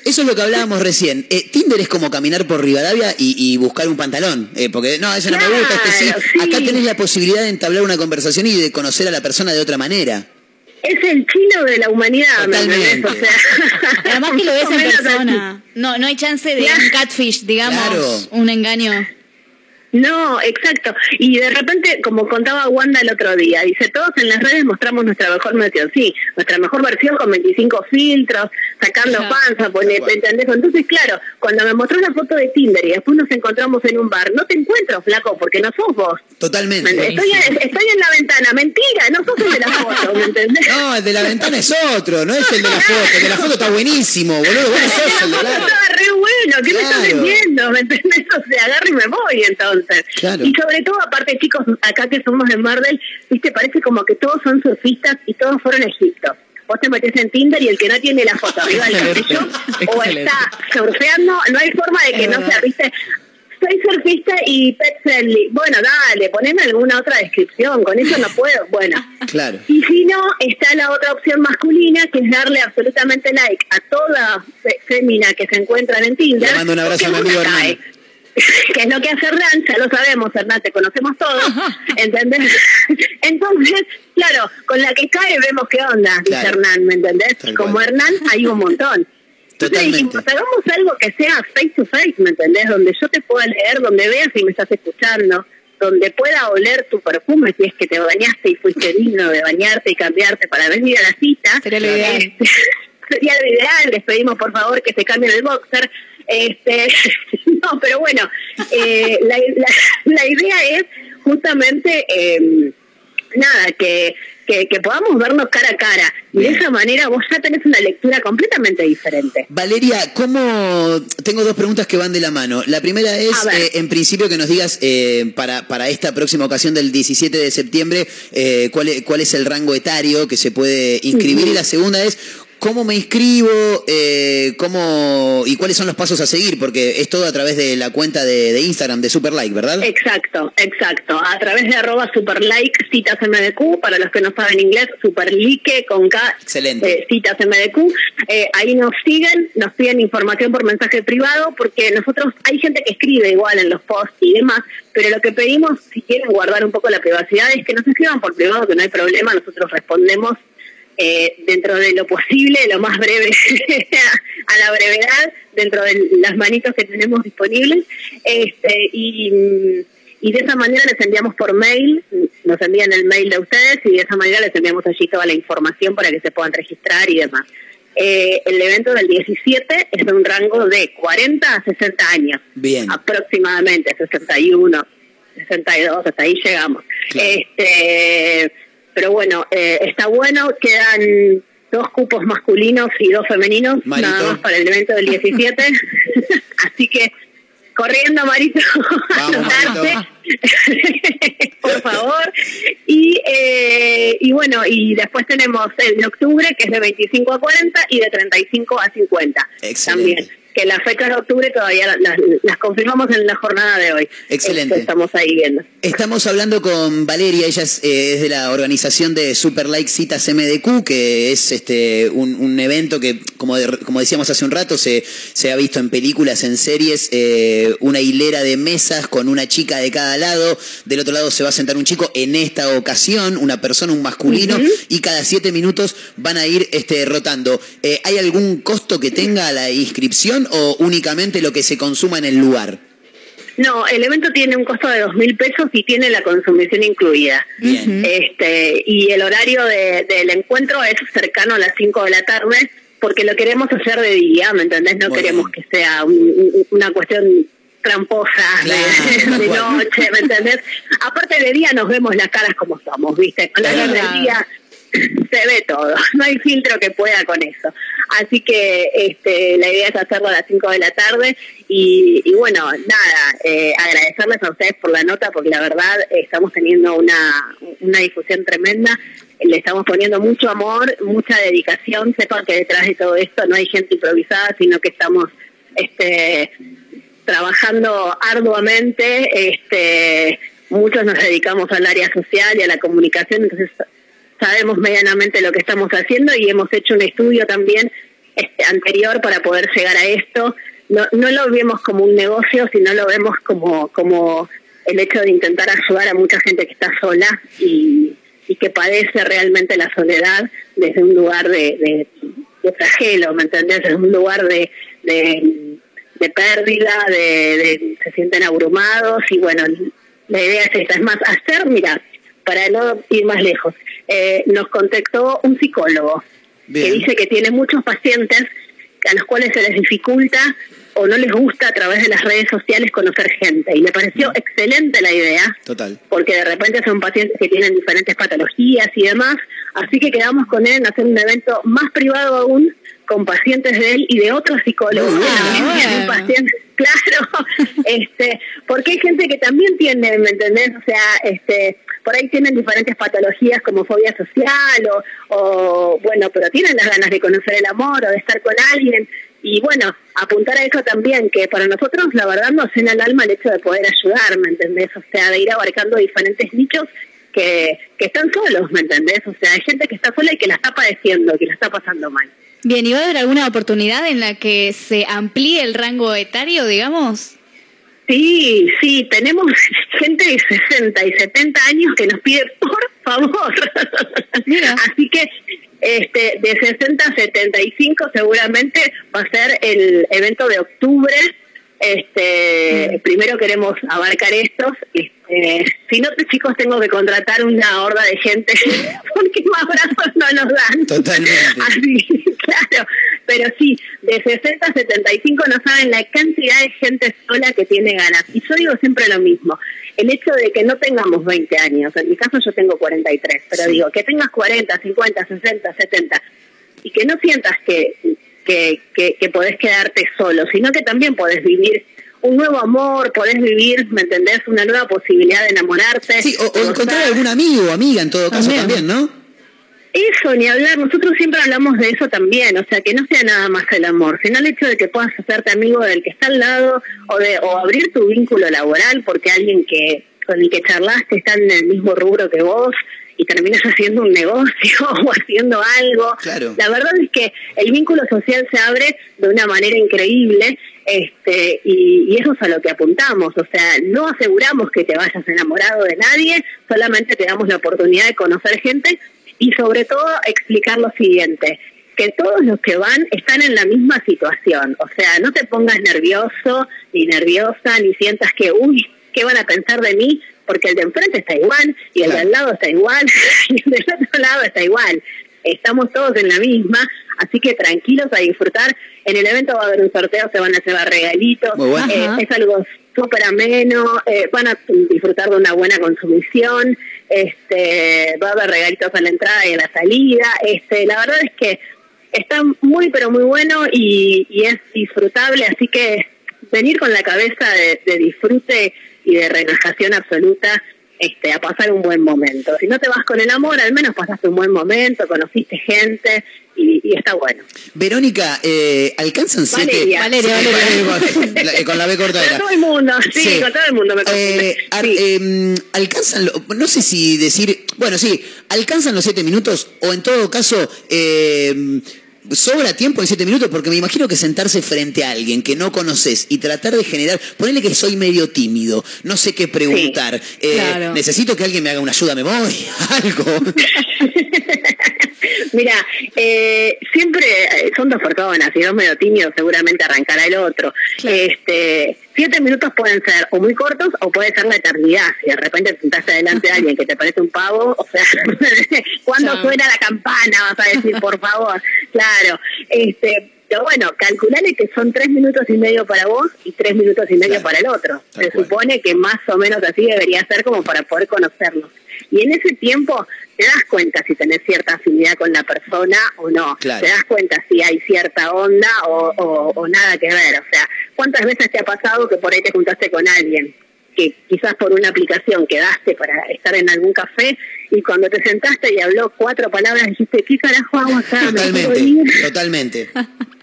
Eso, es lo que hablábamos recién. Eh, Tinder es como caminar por Rivadavia y, y buscar un pantalón. eh, porque no, eso no me gusta, este sí. Acá tenés la posibilidad de entablar una conversación y de conocer a la persona de otra manera. Es el chino de la humanidad, ¿me entendés? O Totalmente. sea, Además que lo [LAUGHS] ves en persona. No, no hay chance de Claro. un catfish, digamos, Claro. un engaño. No, exacto. Y de repente, como contaba Wanda el otro día, dice, todos en las redes mostramos nuestra mejor versión. Sí, nuestra mejor versión con 25 filtros, sacando Ajá. panza, poner, Tal cual. ¿entendés? Entonces, claro, cuando me mostró la foto de Tinder y después nos encontramos en un bar, no te encuentro, flaco, porque no sos vos. ¿Me Totalmente. Estoy, en- estoy en la ventana, mentira, no sos el de la foto, ¿me [LAUGHS] entendés? No, el de la ventana es otro, no es el de la foto. El de la foto está buenísimo, boludo. Vos no [LAUGHS] sos el de claro. Estaba re bueno, ¿qué me estás diciendo? ¿Me entendés? O sea, agarro y me voy entonces. Claro. Y sobre todo, aparte, chicos, acá que somos de Mardel, viste, parece como que todos son surfistas y todos fueron a Egipto. Vos te metés en Tinder y el que no tiene la foto [LAUGHS] arriba del cabello o está surfeando, no hay forma de que Es no verdad. sea, viste. Soy surfista y pet friendly. Bueno, dale, poneme alguna otra descripción, con eso no puedo. Bueno, [LAUGHS] Claro. y si no, está la otra opción masculina, que es darle absolutamente like a toda fémina que se encuentran en Tinder. Le mando un abrazo a mi amigo Hernán. [LAUGHS] Que es lo que hace Hernán, ya lo sabemos, Hernán, te conocemos todos, ¿entendés? [LAUGHS] Entonces, claro, con la que cae vemos qué onda, dice Claro. Hernán, ¿me entendés? Tal Como cual. Hernán hay un montón. [LAUGHS] Entonces dijimos, hagamos algo que sea face to face, ¿me entendés? Donde yo te pueda leer, donde veas si me estás escuchando, donde pueda oler tu perfume si es que te bañaste y fuiste digno de bañarte y cambiarte para venir a la cita. Sería lo ideal. Este, sería lo ideal, les pedimos por favor que se cambien el boxer. Este, [LAUGHS] no, pero bueno, eh, la, la- la idea es justamente, eh, nada, que, que, que podamos vernos cara a cara. Y de esa manera vos ya tenés una lectura completamente diferente. Valeria, ¿cómo...? Tengo dos preguntas que van de la mano. La primera es, eh, en principio, que nos digas eh, para, para esta próxima ocasión del 17 de septiembre, eh, cuál, es, cuál es el rango etario que se puede inscribir. Y la segunda es, ¿cómo me inscribo? Eh, ¿cómo, ¿Y cuáles son los pasos a seguir? Porque es todo a través de la cuenta de, de Instagram de Superlike, ¿verdad? Exacto, exacto. A través de arroba superlike citas MDQ, para los que no saben inglés, superlike con K, Excelente. eh, citas MDQ. Eh, ahí nos siguen, nos piden información por mensaje privado, porque nosotros, hay gente que escribe igual en los posts y demás, pero lo que pedimos, si quieren guardar un poco la privacidad, es que nos escriban por privado, que no hay problema, nosotros respondemos eh, dentro de lo posible, lo más breve [LAUGHS] a la brevedad, dentro de las manitos que tenemos disponibles, este, y, y de esa manera les enviamos por mail, nos envían el mail de ustedes y de esa manera les enviamos allí toda la información para que se puedan registrar y demás. Eh, el evento del 17 es de un rango de 40 a 60 años, Bien. aproximadamente 61, 62, hasta ahí llegamos. Claro. Este, pero bueno, eh, está bueno, quedan dos cupos masculinos y dos femeninos, Marito. nada más para el evento del 17. [LAUGHS] Así que corriendo, Marito, Vamos, [LAUGHS] anotarse. [LAUGHS] por favor. Y, eh, y bueno, y después tenemos el de octubre, que es de 25 a 40 y de 35 a 50. Excelente. También. Que las fechas de octubre todavía las, las- las confirmamos en la jornada de hoy. Excelente. Esto estamos ahí viendo. Estamos hablando con Valeria, ella es, eh, es de la organización de Super Like Citas MDQ, que es este un, un evento que, como, de- como decíamos hace un rato, se, se ha visto en películas, en series, eh, una hilera de mesas con una chica de cada lado, del otro lado se va a sentar un chico, en esta ocasión una persona, un masculino, y cada siete minutos van a ir este, rotando. Eh, ¿Hay algún costo que tenga la inscripción o únicamente lo que se consuma en el lugar? No, el evento tiene un costo de dos mil pesos y tiene la consumición incluida. Bien. Este, y el horario de- del encuentro es cercano a las 5 de la tarde, porque lo queremos hacer de día, ¿me entendés? No Muy queremos bien. que sea un- un- una cuestión tramposa Claro, [LAUGHS] de, noche, ¿me entendés? Aparte de día nos vemos las caras como somos, ¿viste? Con la luz del día se ve todo, [LAUGHS] no hay filtro que pueda con eso. Así que este, la idea es hacerlo a las 5 de la tarde. Y, y bueno, nada, eh, agradecerles a ustedes por la nota porque la verdad estamos teniendo una, una difusión tremenda, le estamos poniendo mucho amor, mucha dedicación, sepan que detrás de todo esto no hay gente improvisada, sino que estamos este, trabajando arduamente, este, muchos nos dedicamos al área social y a la comunicación, entonces sabemos medianamente lo que estamos haciendo y hemos hecho un estudio también este, anterior para poder llegar a esto. No, no lo vemos como un negocio, sino lo vemos como, como el hecho de intentar ayudar a mucha gente que está sola y, que padece realmente la soledad desde un lugar de, de, de ¿me entendés? Desde un lugar de, de, pérdida, de, se sienten abrumados y bueno, la idea es esa. Es más, hacer, mira, para no ir más lejos, eh, nos contactó un psicólogo que dice que tiene muchos pacientes a los cuales se les dificulta o no les gusta a través de las redes sociales conocer gente. Y le pareció excelente la idea, Total. porque de repente son pacientes que tienen diferentes patologías y demás. Así que quedamos con él en hacer un evento más privado aún, con pacientes de él y de otros psicólogos bueno. pacientes. [LAUGHS] Claro, este, porque hay gente que también tiene, ¿me entendés? O sea, este, por ahí tienen diferentes patologías como fobia social o, o, bueno, pero tienen las ganas de conocer el amor o de estar con alguien. Y bueno, apuntar a eso también, que para nosotros la verdad nos llena el alma el hecho de poder ayudar, ¿me entendés? O sea, de ir abarcando diferentes nichos que, que están solos, ¿me entendés? O sea, hay gente que está sola y que la está padeciendo, que la está pasando mal. Bien, ¿y va a haber alguna oportunidad en la que se amplíe el rango etario, digamos? Sí, sí, tenemos [LAUGHS] gente de 60 y 70 años que nos pide, [LAUGHS] por favor. Mira. Así que este de 60 a 75 seguramente va a ser el evento de octubre. Este, primero queremos abarcar estos. Este, si no, chicos, tengo que contratar una horda de gente [LAUGHS] porque más brazos no nos dan. Totalmente. Así, claro. Pero sí, de 60 a 75 no saben la cantidad de gente sola que tiene ganas. Y yo digo siempre lo mismo. El hecho de que no tengamos 20 años, en mi caso yo tengo 43, pero Sí. digo, que tengas 40, 50, 60, 70, y que no sientas que, que, que, que podés quedarte solo, sino que también podés vivir un nuevo amor, podés vivir, ¿me entendés? Una nueva posibilidad de enamorarte. Sí, o, encontrar algún amigo o amiga en todo caso También. también, ¿no? Eso, ni hablar, nosotros siempre hablamos de eso también, o sea, que no sea nada más el amor, sino el hecho de que puedas hacerte amigo del que está al lado o de o abrir tu vínculo laboral porque alguien que con el que charlaste está en el mismo rubro que vos y terminas [LAUGHS] haciendo un negocio [LAUGHS] o haciendo algo. Claro. La verdad es que el vínculo social se abre de una manera increíble este y, y eso es a lo que apuntamos. O sea, no aseguramos que te vayas enamorado de nadie, solamente te damos la oportunidad de conocer gente y sobre todo explicar lo siguiente que todos los que van están en la misma situación, o sea, no te pongas nervioso ni nerviosa, ni sientas que, uy, ¿qué van a pensar de mí? Porque el de enfrente está igual, y el de al lado está igual, [LAUGHS] y el del otro lado está igual. Estamos todos en la misma, así que tranquilos a disfrutar. En el evento va a haber un sorteo, se van a llevar regalitos, bueno. Eh, es algo súper ameno, eh, van a disfrutar de una buena consumición, este, va a haber regalitos a la entrada y a la salida, este, la verdad es que está muy pero muy bueno y, y es disfrutable, así que venir con la cabeza de, de disfrute y de relajación absoluta este, a pasar un buen momento. Si no te vas con el amor, al menos pasaste un buen momento, conociste gente y, y está bueno. Verónica, eh, ¿alcanzan siete? Valeria. Valeria, Sí, Valeria. con, la- con la B corta Con todo el mundo, sí, Sí. con todo el mundo me Eh, confunde. ar- Sí. eh, alcanzan, lo- no sé si decir, bueno, sí, alcanzan los siete minutos o en todo caso eh, sobra tiempo en siete minutos porque me imagino que sentarse frente a alguien que no conoces y tratar de generar, ponele que soy medio tímido, no sé qué preguntar, eh, Claro. necesito que alguien me haga una ayuda a memoria, [LAUGHS] algo. [LAUGHS] Mira, eh, siempre eh, son dos personas, si dos medio tímido seguramente arrancará el otro. Este, siete minutos pueden ser o muy cortos o puede ser la eternidad. Si de repente te sentaste delante de alguien que te parece un pavo, o sea, [LAUGHS] cuando Claro. suena la campana vas a decir, por favor, claro. Este, pero bueno, calculale que son tres minutos y medio para vos y tres minutos y medio Claro. para el otro. Tal Se cual. supone que más o menos así debería ser como para poder conocernos. Y en ese tiempo te das cuenta si tenés cierta afinidad con la persona o no. Claro. Te das cuenta si hay cierta onda o, o- o nada que ver. O sea, ¿cuántas veces te ha pasado que por ahí te juntaste con alguien que quizás por una aplicación quedaste para estar en algún café y cuando te sentaste y habló cuatro palabras dijiste, ¿qué carajo hago acá? ¿Me puedo ir?" Totalmente, totalmente. [LAUGHS]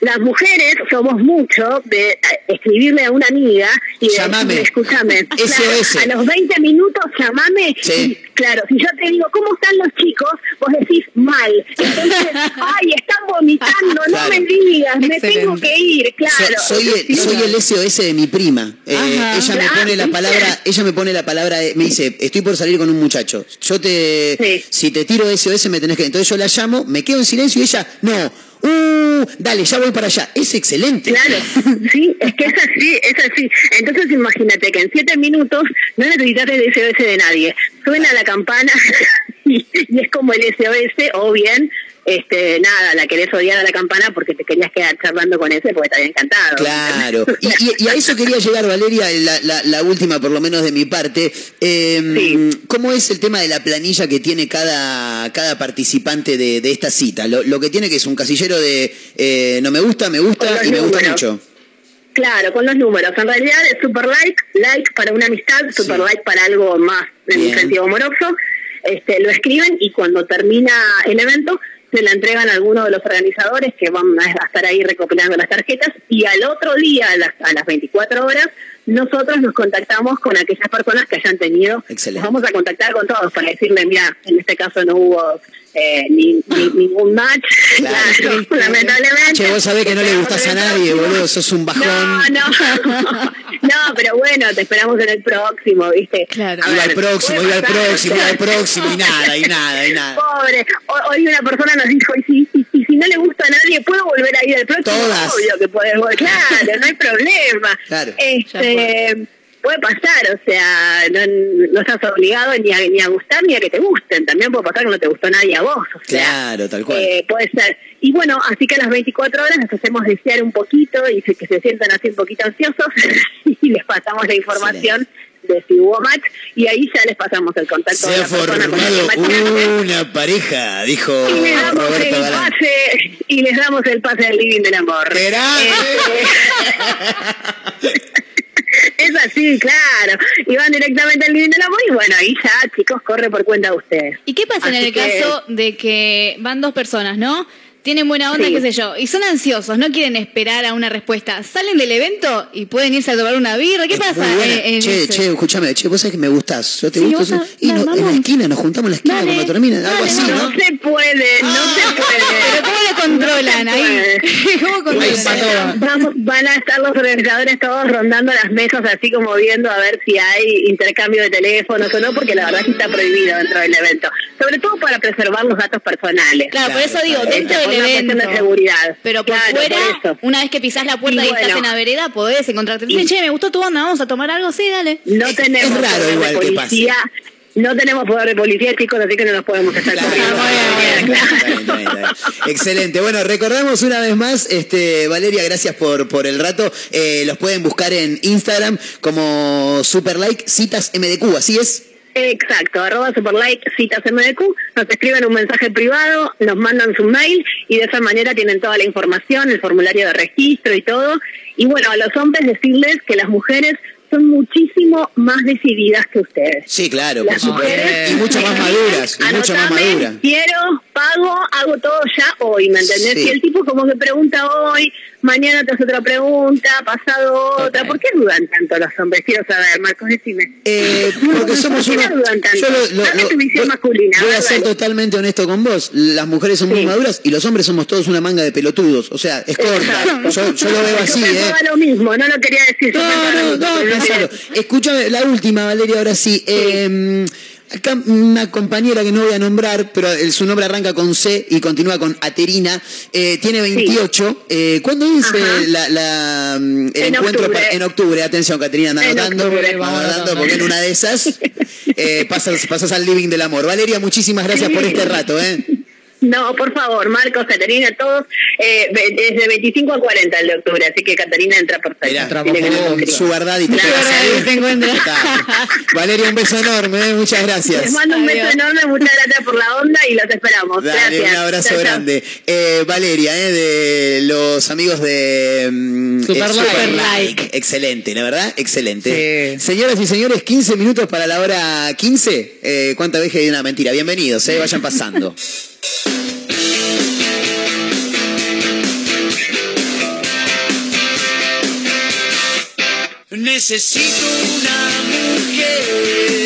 Las mujeres somos mucho de eh, escribirle a una amiga y de Llamame. decirle, escúchame, [LAUGHS] claro, a los 20 minutos llamame. Sí. Y, claro, si yo te digo, ¿cómo están los chicos? Vos decís, mal. Entonces, [LAUGHS] ay, están vomitando, no me digas, me Excelente. tengo que ir, claro. So- soy, el, soy el SOS de mi prima. Eh, Ajá. ella me pone la palabra, ella me pone la palabra, de- me dice, estoy por salir con un muchacho. Yo te, Sí. si te tiro SOS me tenés que, entonces yo la llamo, me quedo en silencio y ella, no, uh, dale, ya voy para allá. Es excelente. Claro, [LAUGHS] sí, es que es así, es así. Entonces imagínate que en siete minutos no necesitas el SOS de nadie. Suena la campana [LAUGHS] y, y es como el SOS, o bien, este, nada, la querés odiar a la campana porque te querías quedar charlando con ese porque te había encantado. Claro. [LAUGHS] Y, y- y a eso quería llegar, Valeria, la, la- la última, por lo menos de mi parte. Eh, Sí. ¿Cómo es el tema de la planilla que tiene cada, cada participante de, de esta cita? Lo, lo que tiene que es un casillero de eh, no me gusta, me gusta y me gusta mucho. Claro, con los números. En realidad es super like, like para una amistad, super Sí. like para algo más en un sentido amoroso. Este, lo escriben y cuando termina el evento se la entregan a alguno de los organizadores que van a estar ahí recopilando las tarjetas y al otro día, a las, a las 24 horas, nosotros nos contactamos con aquellas personas que hayan tenido. Excelente. Nos vamos a contactar con todos para decirle, mira, en este caso no hubo eh, ni, ni- ningún match, Claro. [LAUGHS] claro, lamentablemente. Che, vos sabés que no le gustás a nadie, boludo, sos un bajón. No, no, [LAUGHS] no, pero bueno, te esperamos en el próximo, ¿viste? Claro. Iba al próximo, iba al próximo, iba al próximo y nada, y nada, y nada. Pobre, Ho- hoy una persona nos dijo, y si, y, y si no le gusta a nadie, ¿puedo volver a ir al próximo? Todas. Obvio que puedes volver, claro, no hay problema. Claro. Este, puede pasar, o sea, no, no estás obligado ni a, ni a gustar ni a que te gusten, también puede pasar que no te gustó nadie a vos, o sea. Claro, tal cual. Eh, puede ser. Y bueno, así que a las 24 horas les hacemos desear un poquito y se- que se sientan así un poquito ansiosos [LAUGHS] y les pasamos la información de si hubo match y ahí ya les pasamos el contacto Se de la con formado matchaste. una pareja, dijo y les damos el Galán. pase y les damos el pase al living del amor. ¡Qué grande! [LAUGHS] Es así, sí, claro. Y van directamente al living del amor y bueno, ahí ya, chicos, corre por cuenta de ustedes. ¿Y qué pasa en el que- caso de que van dos personas, ¿no? Tienen buena onda, Sí. qué sé yo, y son ansiosos, no quieren esperar a una respuesta. Salen del evento y pueden irse a tomar una birra. ¿Qué Es pasa? en- en che, ese? che, escúchame, che, vos sabés que me gustás. Yo te Sí, gusto. y no- en la esquina, nos juntamos en la esquina Dale, cuando termina. Algo dale, así, vamos. ¿no? No se puede, no se Pero puede. ¿cómo le controlan No ahí? [LAUGHS] ¿Cómo controlan? Vamos, van a estar los organizadores todos rondando las mesas así como viendo a ver si hay intercambio de teléfonos o no, porque la verdad que está prohibido dentro del evento. Sobre todo para preservar los datos personales. Claro, por eso digo, claro. dentro del una de seguridad. Pero por Claro, fuera, por una vez que pisás la puerta Y y, estás bueno. en la vereda, podés encontrarte. Dicen, Y- che, me gustó tu onda, vamos a tomar algo, sí, dale. No tenemos es raro poder igual de que policía. No tenemos poder de policía, chicos, así que no nos podemos estar Claro, corriendo. está bien, está bien, está bien, está bien, está bien. Excelente. Bueno, recordamos una vez más, este, Valeria, gracias por, por el rato. Eh, los pueden buscar en Instagram como Superlike Citas MDQ, ¿así es? Exacto, arroba superlike citas MDQ, nos escriben un mensaje privado, nos mandan su mail y de esa manera tienen toda la información, el formulario de registro y todo. Y bueno, a los hombres decirles que las mujeres son muchísimo más decididas que ustedes. Sí, claro, por Las supuesto. mujeres Y mucho más maduras, y mucho más maduras. Quiero, pago, hago todo ya hoy, ¿me entendés? Sí. Y el tipo como que pregunta hoy, mañana te hace otra pregunta, pasado otra. ¿Por qué dudan tanto los hombres? Quiero saber, Marcos, decime. Eh, porque somos ¿Por qué una. dudan tanto? Yo lo- lo- lo- tu visión voy- masculina, Voy a ser totalmente honesto con vos. Las mujeres son muy maduras y los hombres somos todos una manga de pelotudos. O sea, es corta. Yo, yo lo veo así, Yo ¿eh? lo mismo, no lo quería decir. yo No, lo no, no, no quería- Escúchame, la última, Valeria, ahora sí. Eh, acá una compañera que no voy a nombrar, pero el- su nombre arranca con C y continúa con Aterina, eh, tiene 28. Eh, ¿Cuándo es la, la, mm, el En encuentro? octubre. en octubre, atención, Caterina, anda anotando, octubre, anda vamos anotando, anotando. porque en una de esas eh, pasas, pasas al living del amor. Valeria, muchísimas gracias Sí. por este rato, ¿eh? No, por favor, Marcos, Caterina, todos, eh, desde 25 a 40 el de octubre, así que Caterina entra favor. escriba. su verdad y te Claro. encuentra. Está. Valeria, un beso enorme, ¿eh? muchas gracias. Les mando un beso enorme, muchas gracias por la onda y los esperamos. Dale, gracias. un abrazo Chao, chao. grande. Eh, Valeria, eh, de los amigos de mm, Superlike. eh, Superlike. Excelente, la verdad, excelente. Sí. Señoras y señores, 15 minutos para la hora 15. Eh, ¿Cuánta vez que hay una mentira? Bienvenidos, eh, vayan pasando. [LAUGHS] Necesito una mujer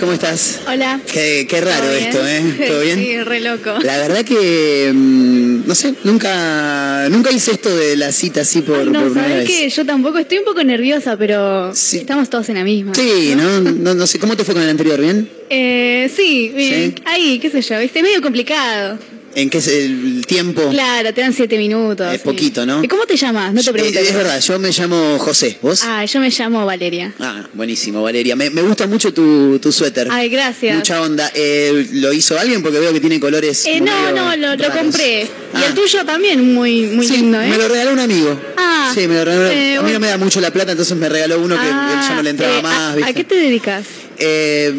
¿cómo estás? Hola. Qué, qué raro esto, ¿eh? [LAUGHS] ¿Todo bien? Sí, re loco. La verdad que, mm, no sé, nunca nunca hice esto de la cita así por, Ay, no, por primera vez. que yo tampoco estoy un poco nerviosa, pero estamos todos en la misma. Sí, ¿no? ¿no? No sé, ¿cómo te fue con el anterior? ¿Bien? Eh, sí, bien. Sí. ahí, qué sé yo, viste, medio complicado. ¿En qué es el tiempo? Claro, te dan siete minutos. Es poquito, ¿no? ¿Y cómo te llamas? No te Eh, pregunté. es verdad, yo me llamo José. ¿Vos? Ah, yo me llamo Valeria. Ah, buenísimo, Valeria. Me, me gusta mucho tu, tu suéter. Ay, gracias. Mucha onda. Eh, ¿Lo hizo alguien? Porque veo que tiene colores. Eh, no, no, lo, compré. Y Ah. el tuyo también, muy, muy Sí, lindo, ¿eh? me lo regaló un amigo. Ah, Sí, me lo regaló. eh, a mí no me da mucho la plata, entonces me regaló uno que Ah, ya no le entraba eh, más. ¿a, ¿viste? ¿A qué te dedicas? Eh,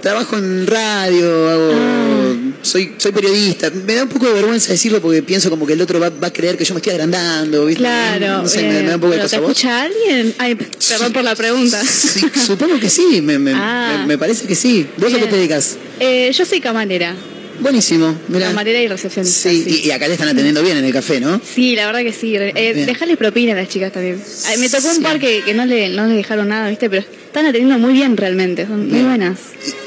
trabajo en radio, hago, Ah. Soy, soy periodista. Me da un poco de vergüenza decirlo porque pienso como que el otro va, va a creer que yo me estoy agrandando. ¿viste? Claro. No sé, me, eh, me da un poco de ¿pero cosa. ¿Te escucha alguien? Ay, perdón por la pregunta. Sí, supongo que sí, me, me- Ah. me- parece que sí. ¿Vos a qué te dedicas? Eh, yo soy camarera. Buenísimo, mirá. Camarera y recepcionista. Sí, Sí, y, y acá le están atendiendo bien en el café, ¿no? Sí, la verdad que sí. Eh, dejarles propina a las chicas también. Ay, me tocó Sí. un par que, que no, le, no le dejaron nada, ¿viste? Pero están atendiendo muy bien realmente. Son muy Bien. buenas.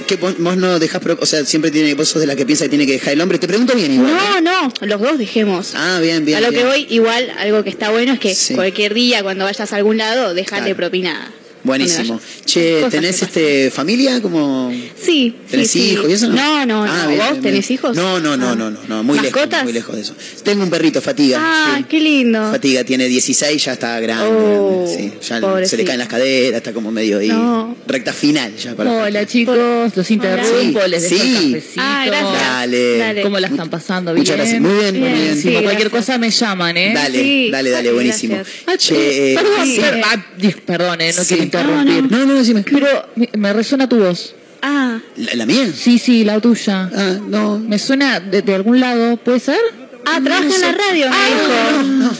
Que vos, vos no dejás, o sea, siempre tiene, vos sos de la que piensa que tiene que dejar el hombre. Te pregunto bien igual. ¿eh? No, no, los dos dejemos. Ah, bien, bien. a lo bien. que voy, igual, algo que está bueno es que Sí. cualquier día, cuando vayas a algún lado, dejarle Claro. propina Buenísimo. Che, Cosas ¿tenés este familia como Sí. ¿Tenés sí, sí. hijos y eso no? No, no, Ah, no. bien, ¿Vos bien, tenés bien. hijos? No, no, no, Ah. no, no, no, muy lejos, ¿Mascotas? muy lejos de eso. Tengo un perrito, Fatiga. Ah, sí. qué lindo. Fatiga tiene 16, ya está grande. Oh, grande, sí. Ya se le caen las caderas, está como medio ahí. No. Recta final ya para. Hola chicos, los interrumpo, Sí, les dejo sí. el. Ah, gracias. Dale. Dale. ¿Cómo la están pasando? ¿Bien? Muchas gracias. Muy bien, muy Bien, cualquier cosa me llaman, ¿eh? Dale, Sí. dale, dale, buenísimo. Ah, eh, perdón, ah, eh, no Sí. quiero interrumpir. No, No, no, decime. Pero me, me resuena tu voz. Ah, ¿La, la mía? Sí, sí, la tuya. Ah, no. Me suena de, de algún lado, ¿puede ser? ah, trabaja en la radio, me Ah, dijo.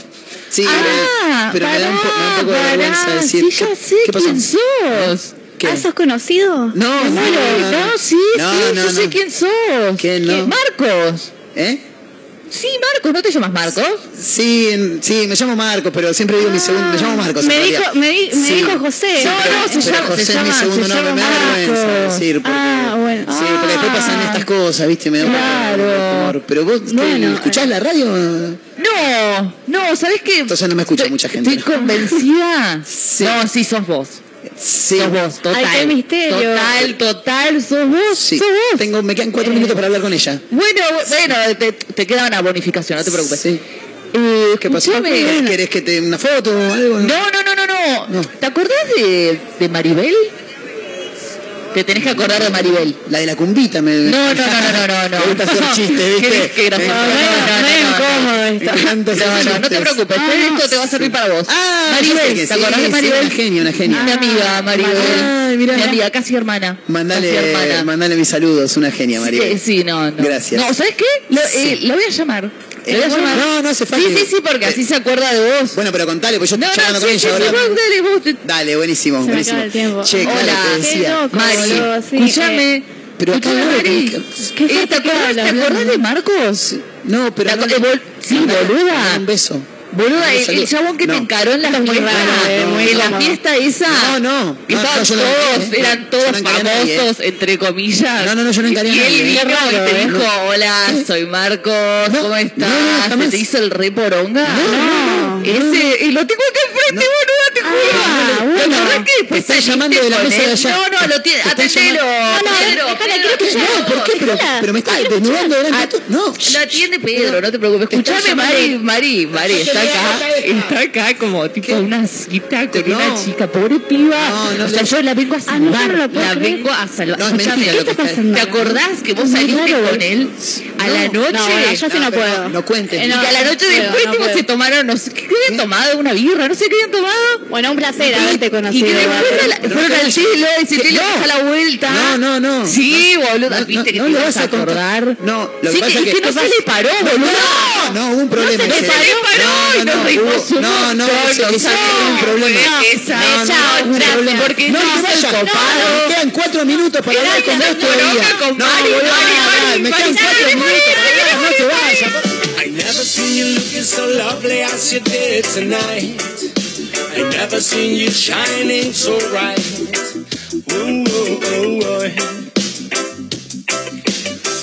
Sí, Ah, pero me da un, po- me da un poco de vergüenza decir. Sí, ya ¿qué, sé qué pasó? quién sos. ¿Qué? Ah, ¿sos conocido? No, no, no, no. No, sí, No, sí, no, yo sé no. quién sos. ¿Quién no? Marcos. ¿Eh? Sí, Marcos, ¿no te llamas Marcos? Sí, sí, me llamo Marcos, pero siempre digo mi segundo. Me llamo Marcos. Me dijo, me, di- me Sí. dijo José. Sí, No, pero, no, se pero llama- José se es mi segundo se nombre, me da vergüenza decir. Porque, Ah, bueno. Sí, porque después pasan estas cosas, ¿viste? Me da Claro. Pero vos, ¿qué, Bueno, ¿escuchás la radio? No, no, ¿sabés qué? Entonces no me escucha mucha gente. Estoy convencida. [LAUGHS] Sí. No, sí, sos vos. Sí. Sos vos, total. Ay, qué misterio. Total, total, sos vos. Sí. Sos vos. Tengo, me quedan cuatro minutos para hablar con ella. Bueno, bueno, te, te queda una bonificación, no te preocupes. Sí. Eh, ¿Qué pasó? ¿Querés que te una foto o algo? No, no, no, no, no. No. ¿Te acordás de, de Maribel? Te tenés que acordar de Maribel. La de la cumbita me. No, no, no, no, no, no. [LAUGHS] Me gusta hacer [LAUGHS] chistes, ¿viste? Qué, qué gracioso. No, no, no, no, te preocupes. Esto te va a servir para vos. Ah, Maribel, ¿te acordás de Maribel? una genia, una genia. Mi amiga Maribel. Ay, mirá. Mi amiga, casi hermana. Casi Mandale, hermana. mandale mis saludos, una genia, María. Sí, sí, no, no. Gracias. No, ¿sabes qué? Lo, eh, lo voy a llamar. Eh, no, no hace falta. Sí, sí, sí, porque así se acuerda de vos. Bueno, pero contale, pues yo estoy charlando no, con ella ahora. dale, vos te- Dale, buenísimo, Se me buenísimo. acaba el. Che, claro, Hola, te qué decía. Mari, escúchame. Pero acá Escúchame, no, Mari. ¿qué- Eh, ¿Te acordás, ¿te de Marcos? No, pero. ¿Te bol- sí, boluda. Un beso. Boluda, el, el chabón que No. te encaró en la muy fiesta, eh, muy en la fiesta esa. No, no. No, estaban no, no todos, encaré, eran todos no famosos, entre comillas. No, no, no, yo no encaré a Y nadie. él vino y te eh. dijo, hola, soy Marcos, No, ¿cómo no, estás? no, ¿Se te hizo el re poronga? No, Ese, y lo tengo acá enfrente, boluda, te juro. Ah, ¿Te bueno. Te saliste llamando de la mesa de allá. No, no, lo tiene, atendelo. No, no, quiero. No, ¿por qué? Pero, me estás desnudando delante. No. Lo atiende Pedro, no te preocupes. Está Escuchame, Mari, Mari, Mari, está acá, está acá como tipo una cita con No. una chica, pobre piba. No, no o sea, le- yo la vengo a Ah, salvar, la creer. vengo a salvar. No, es mentira lo ¿qué que está está- pasando? ¿Te acordás que vos saliste con él a la noche? No, yo sí no puedo. No cuentes. Eh, Y a la noche después tipo, se tomaron, no sé, ¿qué habían tomado? Una birra, no sé qué habían tomado. Bueno, un placer haberte Y conocido. que después fueron al cielo y se No. a la vuelta. No, no, no. Sí, boludo, No, viste que te vas a acordar. No, lo que pasa es que- no se le paró, boludo. No, hubo un problema. se le paró y nos reímos un No, no, nos ese fue un problema. Esa No, no, esa no, problema. porque no no vayas. Me quedan cuatro minutos para hablar con vos todavía. No, no, Mari, me quedan cuatro minutos no te vayas. I never seen you looking so lovely as you did tonight. I never seen you shining so bright. Ooh, ooh, ooh, ooh.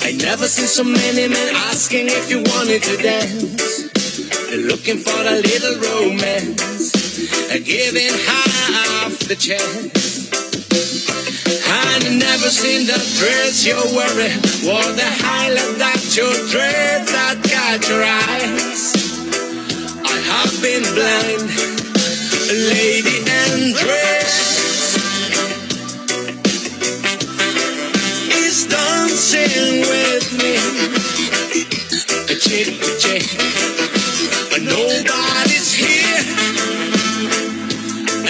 I never seen so many men asking if you wanted to dance. Looking for a little romance, giving half the chance. I never seen the dress you're wearing, or the highlight that your dreads that got your eyes. I have been blind, lady and dress is dancing with me, chick chick, nobody's here.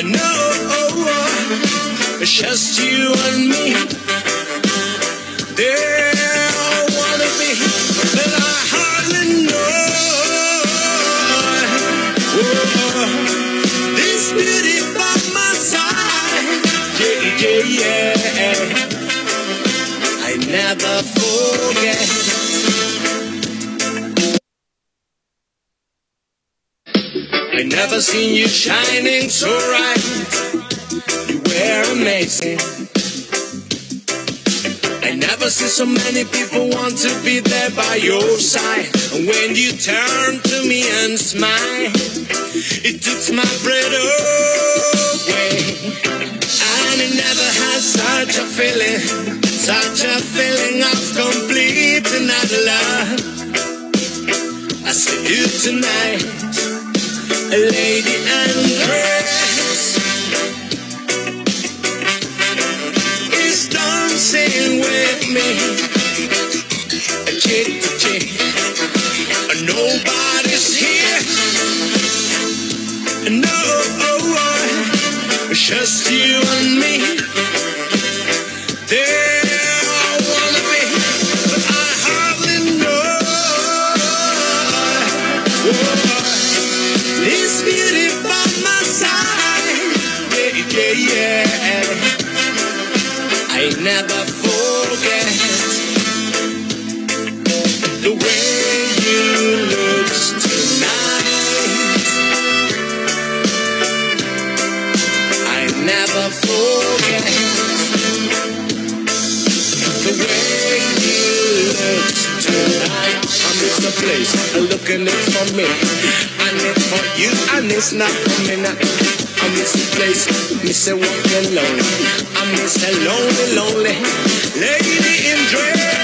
No, oh, oh, it's just you and me. Wanna be, but I hardly know. Oh, this beauty by my side, yeah, yeah, yeah. I never forget. Never seen you shining so bright. You were amazing. I never seen so many people want to be there by your side. And when you turn to me and smile, it took my breath away. Nobody never had such a feeling, such a feeling of complete and utter love. I see you tonight, lady undressed, is dancing with me. Nobody's here. No, oh, oh, just you looking it for me. I need for you, and it's not for me now. I miss the place, miss a walking lonely. I miss a lonely, lonely lady in dress.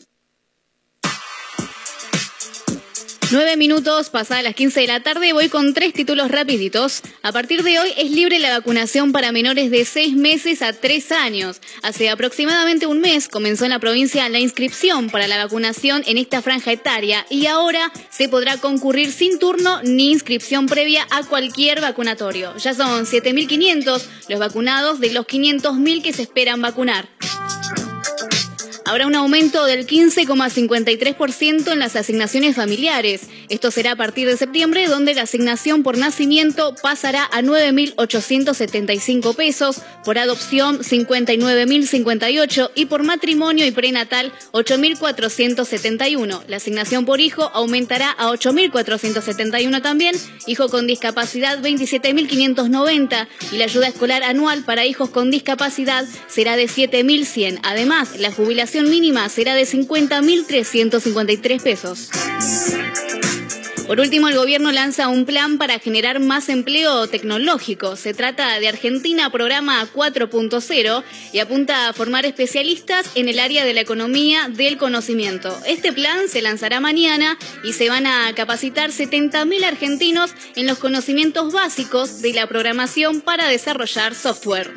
Nueve minutos, pasadas las 15 de la tarde, voy con tres títulos rapiditos. A partir de hoy es libre la vacunación para menores de 6 meses a 3 años. Hace aproximadamente un mes comenzó en la provincia la inscripción para la vacunación en esta franja etaria y ahora se podrá concurrir sin turno ni inscripción previa a cualquier vacunatorio. Ya son 7.500 los vacunados de los 500.000 que se esperan vacunar. Habrá un aumento del 15,53% en las asignaciones familiares. Esto será a partir de septiembre, donde la asignación por nacimiento pasará a 9.875 pesos, por adopción 59.058 y por matrimonio y prenatal 8.471. La asignación por hijo aumentará a 8.471 también, hijo con discapacidad 27.590 y la ayuda escolar anual para hijos con discapacidad será de 7.100. Además, la jubilación mínima será de 50.353 pesos. Por último, el gobierno lanza un plan para generar más empleo tecnológico. Se trata de Argentina Programa 4.0 y apunta a formar especialistas en el área de la economía del conocimiento. Este plan se lanzará mañana y se van a capacitar 70.000 argentinos en los conocimientos básicos de la programación para desarrollar software.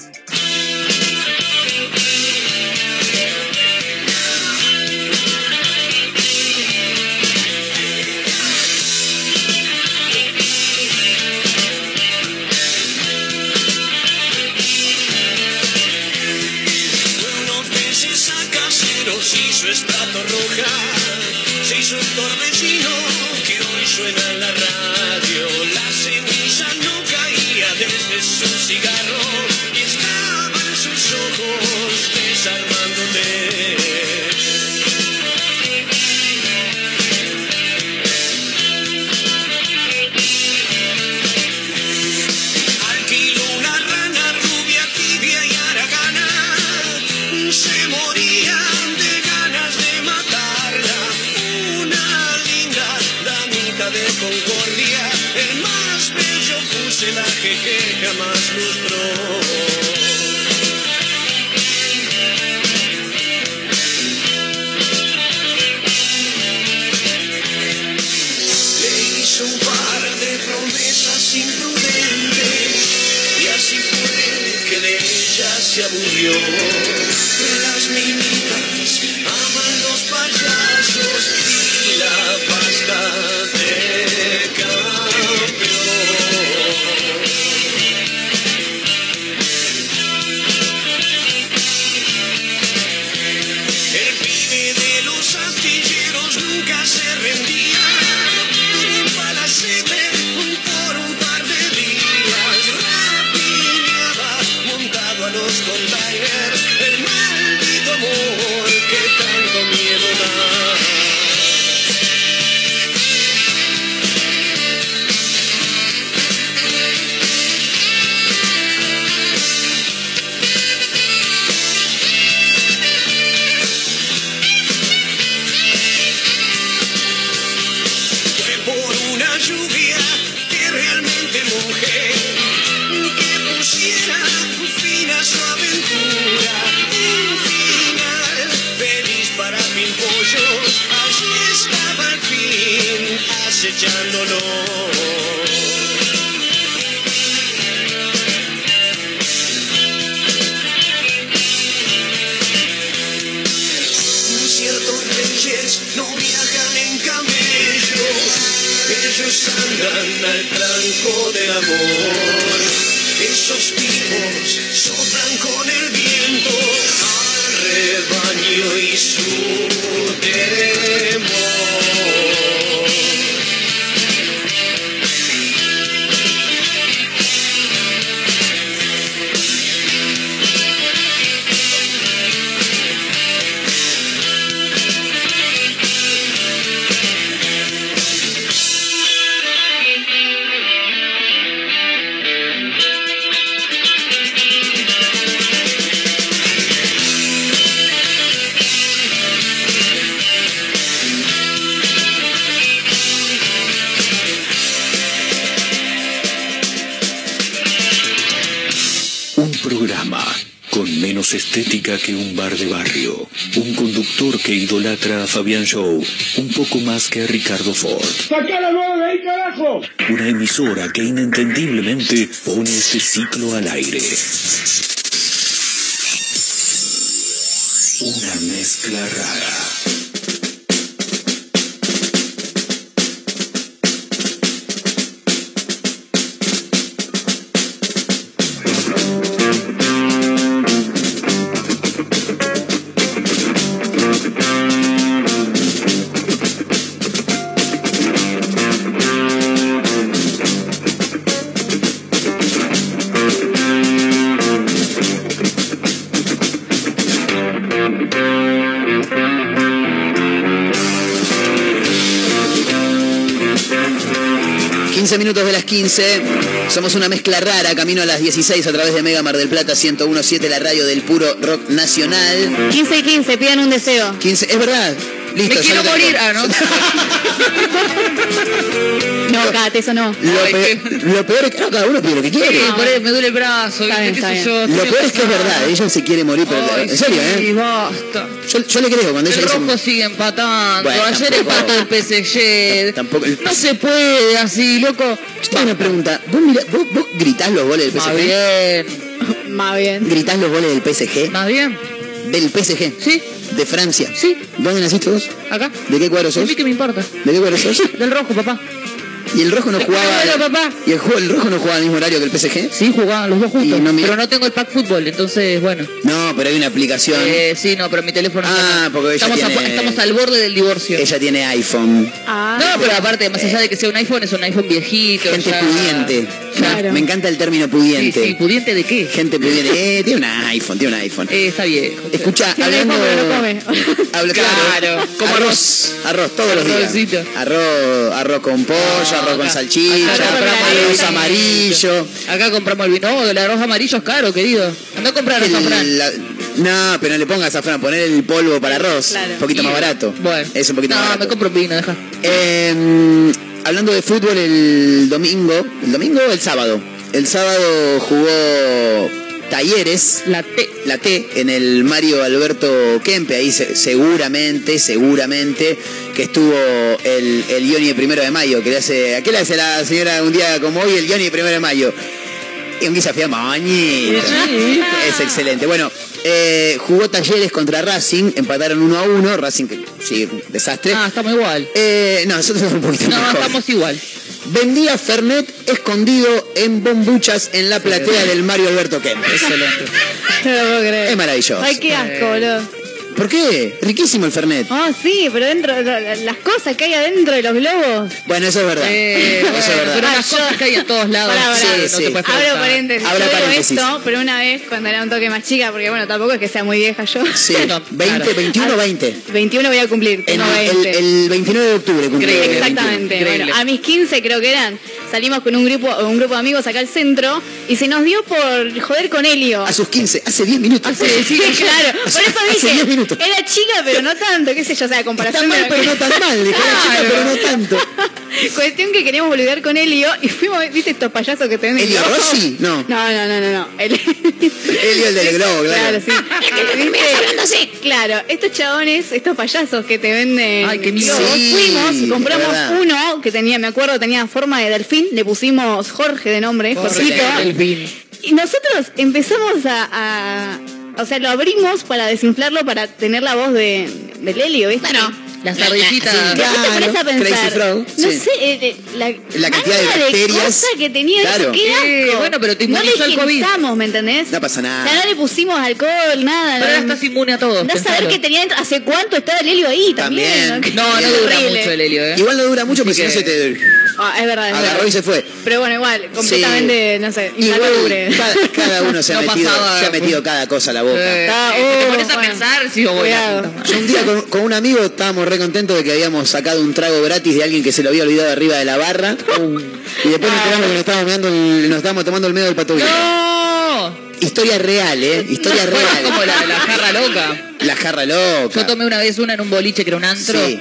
Echándolo. Ciertos reyes no viajan en camello, ellos andan al tranco del amor. Que idolatra a Fabián Show un poco más que a Ricardo Ford. ¡Sacá la de ahí, carajo! Una emisora que inentendiblemente pone este ciclo al aire. Una mezcla rara. 15. Somos una mezcla rara, camino a las 16 a través de Mega Mar del Plata 1017, la radio del puro rock nacional. 15 y 15, pidan un deseo. 15, es verdad. Listo, Me quiero tengo. morir. Ah, ¿no? [LAUGHS] No, Cate, eso no. Lo, pe- lo peor es que no, cada uno pide lo que quiere. Sí, por ahí me duele el brazo. Está bien, está ¿Qué sé bien. yo? Lo peor es que es verdad, ella se quiere morir, pero Ay, en serio, sí, ¿eh? basta. Yo, yo le creo cuando ella El dice. rojo sigue empatando. Bueno, Ayer tampoco- empató el PSG. Tampoco. No se puede así, loco. Una pregunta. ¿Vos, vos, vos gritás los goles del Más PSG? bien. Más bien. ¿Gritás los goles del PSG? Más bien. ¿Del PSG? Sí, ¿De Francia? sí. ¿Dónde naciste vos? Acá. ¿De qué cuadro ¿A sos? mí qué me importa? ¿De qué cuadro sos? [LAUGHS] Del rojo, papá. ¿Y el rojo no ¿De jugaba? papá? ¿Y el, rojo no jugaba al mismo horario que el PSG? Sí, jugaban los dos juntos. No pero no tengo el pack fútbol, entonces, bueno. No, pero hay una aplicación. Eh, sí, no, pero mi teléfono Ah, no. porque ella estamos, a- estamos al borde del divorcio. Ella tiene iPhone. Ah, No, pero aparte, más allá de que sea un iPhone, es un iPhone viejito. Gente ya- pudiente. Claro. Me encanta el término pudiente. sí, ¿pudiente de qué? Gente pudiente. Eh, tiene un iPhone, tiene un iPhone. Eh, está viejo. Escucha, Tiene hablando... iPhone, pero no come. Habla- Claro, como arroz. Arroz todos los días. Arroz, arroz con pollo, arroz con salchicha, acá compramos arroz amarillo. Acá compramos el vino. No, el arroz amarillo es caro, querido. Anda a comprar la- no, pero no le pongas azafrán, poner el polvo para arroz. Claro. Un poquito más barato. Bueno. Es un poquito no, más barato. me compro vino, deja. Eh, hablando de fútbol, el domingo, ¿el domingo o el sábado? El sábado jugó Talleres, La T. la T, en el Mario Alberto Kempe. Ahí se- seguramente, seguramente que estuvo el, el Ioni de primero de mayo. Que le hace, ¿A qué le hace la señora un día como hoy el Ioni de primero de mayo? Y un desafío moñito. Es excelente. Bueno, eh, jugó Talleres contra Racing, empataron 1 a 1. Racing, sí, desastre. Ah, estamos igual. Eh, no, nosotros somos un poquito No, mejor. estamos igual. Vendía Fernet escondido en bombuchas en la platea del Mario Alberto Kempe. Excelente. [LAUGHS] No lo puedo creer. Es maravilloso. Ay, qué asco, boludo. ¿Por qué? Riquísimo el Fernet. Ah, sí, pero dentro, las cosas que hay adentro de los globos. Bueno, eso es verdad. Eh, eso bueno, es verdad. Pero Ah, las yo- cosas que hay en todos lados. Pará. sí, no Sí, Abro paréntesis. Abra yo digo paréntesis. esto, pero una vez cuando era un toque más chica, porque bueno, tampoco es que sea muy vieja yo. Sí, No, 20, claro. 21, 20. 21 voy a cumplir, El, tengo el, 20. el 29 de octubre cumplí. Exactamente. Bueno, a mis 15 creo que eran. Salimos con un grupo, un grupo de amigos acá al centro y se nos dio por joder con Helio. A sus 15, hace 10 minutos. Hace- sí, [LAUGHS] claro, por eso Hace 10 dije, minutos. era chica pero no tanto, qué sé yo, o sea, a Está comparación mal, de- pero no tan mal. Dejó la chica, Claro. pero no tanto. [LAUGHS] Cuestión que queríamos boludear con Elio y fuimos, ¿viste estos payasos que te venden ¿Elio globos? Rossi? No. No, no, no, no, no. El- Elio el del [LAUGHS] globo, claro. Claro, sí. ¿Viste? Claro, estos chabones, estos payasos que te venden Ay, qué miedo. Sí, fuimos compramos uno que tenía, me acuerdo, tenía forma de delfín, le pusimos Jorge de nombre, Jorgito. Y nosotros empezamos a, a- O sea, lo abrimos para desinflarlo, para tener la voz de, del Helio, ¿viste? Las ardillitas. Sí, te Claro, pones a pensar, Frog, no sí. sé, eh, la, La cantidad de bacterias. cosas que tenía Claro. eso, qué Eh, bueno, pero te no le inmunizó el COVID. ¿me entendés? No pasa O nada. sea, no le pusimos alcohol, nada. Pero ahora no- estás inmune a todo. No saber qué tenía dentro, hace cuánto estaba el helio ahí también. También. No, no dura Horrible. mucho el helio, ¿eh? Igual no dura mucho porque si no se te Ah, es verdad, es agarró verdad. y se fue. Pero bueno, igual, completamente, no sé, Igual insalubre. cada, cada uno se ha, [LAUGHS] metido, pasaba, se ha metido cada cosa a la boca. Está- te oh, pones a bueno. pensar, sí, o. Yo un día con, con un amigo estábamos re contentos de que habíamos sacado un trago gratis de alguien que se lo había olvidado arriba de la barra. Y después nos enteramos que nos estábamos, mirando el- nos estábamos tomando el medio del pato. Historia real, ¿eh? Historia real. como la, la jarra loca. La jarra loca. Yo tomé una vez una en un boliche que era un antro. Sí.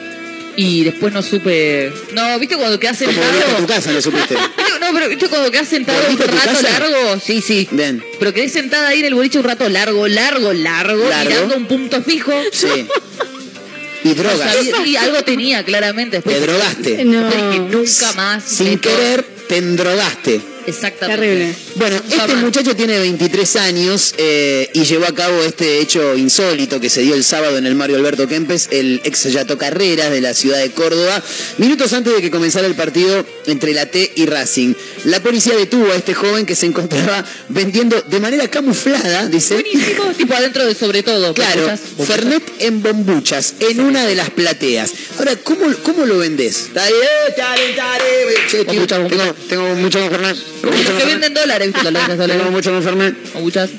Y después no supe. No, ¿viste cuando quedas Como volviste a tu casa, lo supiste. [LAUGHS] ¿Viste- No, pero ¿viste cuando quedas sentado un ¿Volviste a tu rato casa? largo? Sí, sí. Bien. Pero quedé sentada ahí en el boliche un rato largo, largo, largo, Largo. mirando un punto fijo. Sí. [LAUGHS] Y drogas. y algo tenía, claramente. Después Te drogaste. No. nunca más. Sin meto- querer, te endrogaste. Exactamente. Terrible. Bueno, este muchacho tiene 23 años eh, y llevó a cabo este hecho insólito que se dio el sábado en el Mario Alberto Kempes, el ex Yato Carreras de la ciudad de Córdoba, minutos antes de que comenzara el partido entre la T y Racing. La policía detuvo a este joven que se encontraba vendiendo de manera camuflada, dice. Buenísimo, tipo adentro de sobre todo. Claro. Fernet en bombuchas, en una de las plateas. Ahora, ¿cómo, cómo lo vendés? Tare, tare, che, tío, tengo, tengo mucho Fernet.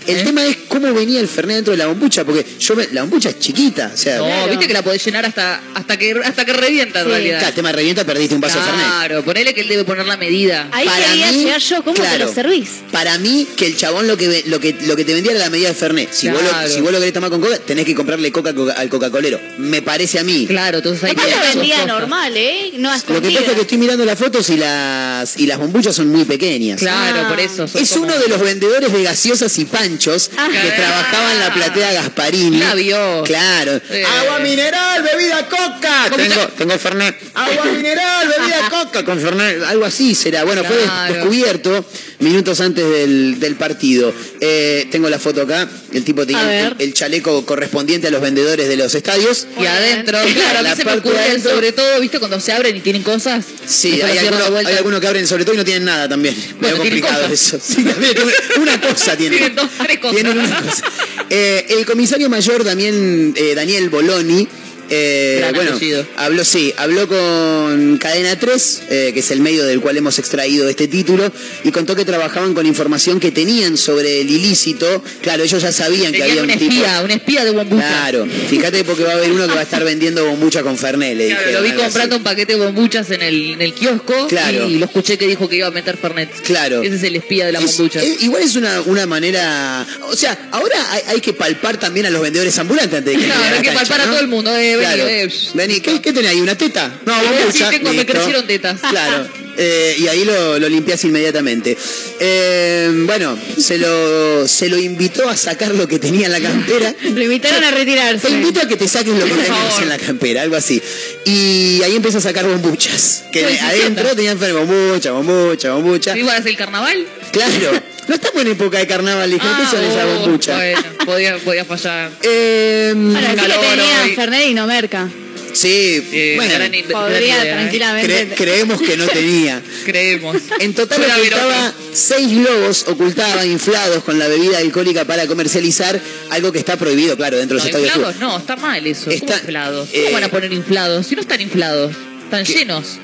El ¿eh? tema es cómo venía el Fernet dentro de la bombucha, porque yo me- la bombucha es chiquita, o sea, No, viste que la podés llenar hasta, hasta que hasta que revienta en Sí. realidad. Claro, el tema revienta, perdiste un vaso de Fernet. Claro, ponele que él debe poner la medida. Ahí Para quería mí, llegar yo, ¿cómo claro. te lo servís? Para mí, que el chabón lo que, ve- lo que, lo que te vendía era la medida de Fernet. Si, vos, lo, Claro. si vos lo querés tomar con coca, tenés que comprarle coca, coca- al Coca-Colero. Me parece a mí. Claro, entonces ahí Capaz lo vendía normal, ¿eh? No a Lo que pasa es que estoy mirando las fotos y las, y las bombuchas son muy pequeñas. Claro, Ah. por eso. Es como- uno de los vendedores de gaseosas y panchos Ah. que trabajaba en la platea Gasparini. La vio. Claro. Eh. Agua mineral, bebida coca. Tengo, tengo Fernet. Agua mineral, bebida [LAUGHS] coca con Fernet. Algo así será. Bueno, fue descubierto minutos antes del, del partido. Eh, tengo la foto acá. El tipo tenía el, el chaleco correspondiente a los vendedores de los estadios. Y adentro, claro, [LAUGHS] a mí La se me ocurre adentro. sobre todo, ¿viste? Cuando se abren y tienen cosas. Sí, hay algunos vuelta. hay algunos que abren sobre todo y no tienen nada también. Bueno, complicado cosas. eso. Sí, también, una, una cosa tienen. Tienen dos, tres cosas. Tienen una cosa. Eh, el comisario mayor también, eh, Daniel Boloni, eh, bueno, apellido. habló, sí, habló con Cadena 3, eh, que es el medio del cual hemos extraído este título, y contó que trabajaban con información que tenían sobre el ilícito. Claro, ellos ya sabían que había un un tipo. espía, un espía de bombucha. Claro, fíjate porque va a haber uno que va a estar vendiendo bombucha con Fernet, le Claro, dijeron, lo vi así. comprando un paquete de bombuchas en el, en el kiosco Claro. y lo escuché que dijo que iba a meter Fernet. Claro. Ese es el espía de la Es- bombucha. es- igual es una, una manera. O sea, ahora hay, hay que palpar también a los vendedores ambulantes antes de que Claro, hay que palpar a todo el mundo. Eh, vení, Claro. psh. Vení, ¿qué, qué tenés ahí? ¿Una teta? No, Sí, bombucha. tengo, me crecieron tetas. [LAUGHS] Claro. Eh, y ahí lo, lo limpias inmediatamente. Eh, bueno, se lo, se lo invitó a sacar lo que tenía en la campera. [LAUGHS] Lo invitaron a retirarse. Te invito a que te saques lo que tenías en la campera, algo así. Y ahí empieza a sacar bombuchas. Que sí, adentro sí. tenían bombucha, bombucha, bombucha. ¿Igual es el carnaval? Claro. [LAUGHS] No estamos en época de carnaval, hija. ¿Qué son esas oh, bombuchas? Bueno, podía, podía fallar. Eh, sí que calor tenía hoy. Fernet y no merca. sí, Eh, bueno, gran in- gran Podría ¿eh? tranquilamente. cre- creemos que no [LAUGHS] tenía. Creemos. En total ocultaba seis globos, ocultaba inflados con la bebida alcohólica para comercializar, algo que está prohibido, claro, dentro de No, los estadios. de inflados, fútbol. no, está mal eso. Está- ¿Cómo inflados? eh, ¿Cómo van a poner inflados? Si no están inflados, están llenos.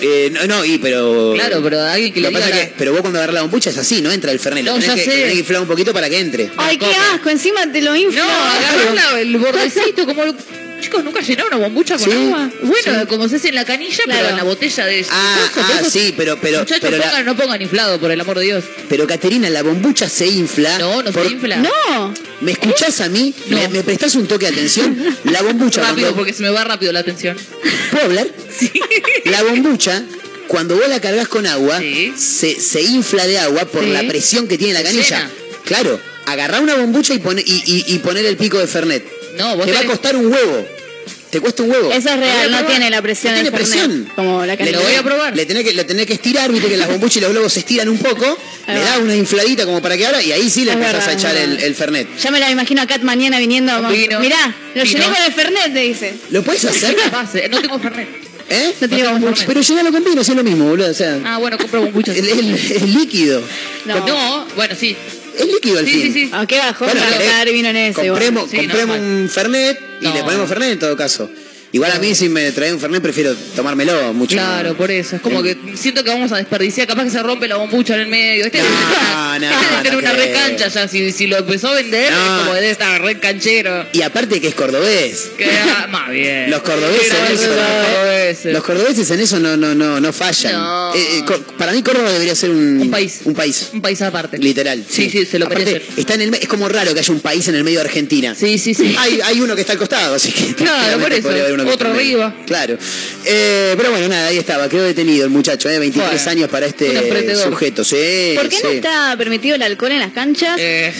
Eh, no, no, y pero. Claro, pero alguien que Lo le diga pasa la- que- pero vos cuando agarrás la bombucha es así, no entra el fernet. Lo No, tenés ya que, sé. lo tenés que inflar un poquito para que entre. Ay, qué asco, encima te lo infla. No, agarrar la- el bordecito, como... Chicos, ¿nunca llenaron una bombucha con Sí, agua? Bueno, sí. como se hace en la canilla, pero Claro. en la botella de... Ah, ah, sí, pero, pero, Muchachos, pero, la- pongan- no pongan inflado, por el amor de Dios. pero Caterina, la bombucha se infla. No, no por- se infla. No. ¿Me escuchás a mí? No. ¿Me, me prestás un toque de atención? La bombucha [LAUGHS] Rápido, cuando- porque se me va rápido la atención. ¿Puedo hablar? La bombucha, cuando vos la cargas con agua, se, se infla de agua por Sí. la presión que tiene la canilla. llena. Claro, agarrá una bombucha y, pone, y, y- y poner el pico de Fernet. No, vos Te va a costar un huevo. Te cuesta un huevo. Eso es real, no tiene la presión No del tiene Fernet, presión. como la Le canilla. tenés- Le tenés que, le tenés que estirar, viste que las bombuchas y los globos se estiran un poco, le das una infladita como para que abra y ahí sí le Es empezás verdad, a echar el, Fernet. Ya me la imagino a Kat mañana viniendo. Vino. Mirá, lo Vino. llené con el Fernet, te dice. ¿Lo puedes hacer? [LAUGHS] Pase, No tengo Fernet. ¿Eh? No tiene bombucha. Pero llenalo con vino, si es lo mismo, boludo. O sea, Ah, bueno, compro el- el líquido. No. bueno, sí. Es líquido al Sí, fin. sí, sí. Aunque bajó Bueno, para eh, vino en ese. Compremos, Sí, no, compremos un Fernet y No. le ponemos Fernet en todo caso. Igual a mí si me trae un Fernet prefiero tomármelo mucho. Claro, por eso. Es como que siento que vamos a desperdiciar. Capaz que se rompe la bombucha en el medio. Este No, [LAUGHS] no, debe tener no una creo. recancha ya. Si, si lo empezó a vender, es como debe estar re canchero. Y aparte que es cordobés. Queda [LAUGHS] más bien. Los cordobeses en eso, los cordobeses. los cordobeses en eso no, no, no, no fallan. Eh, eh, para mí Córdoba debería ser un, Un país. Un país. Un país aparte. Literal. Sí, sí, se lo Aparte, merece. Está en el, es como raro que haya un país en el medio de Argentina. Sí, sí, sí. Hay, hay uno que está al costado, así que. Claro, [LAUGHS] por eso. podría haber uno que Otro arriba. Claro. Eh, pero bueno, nada, ahí estaba. Quedó detenido el muchacho, ¿eh? 23 Bueno, años para este sujeto. Sí, ¿Por qué no está permitido el alcohol en las canchas? Eh,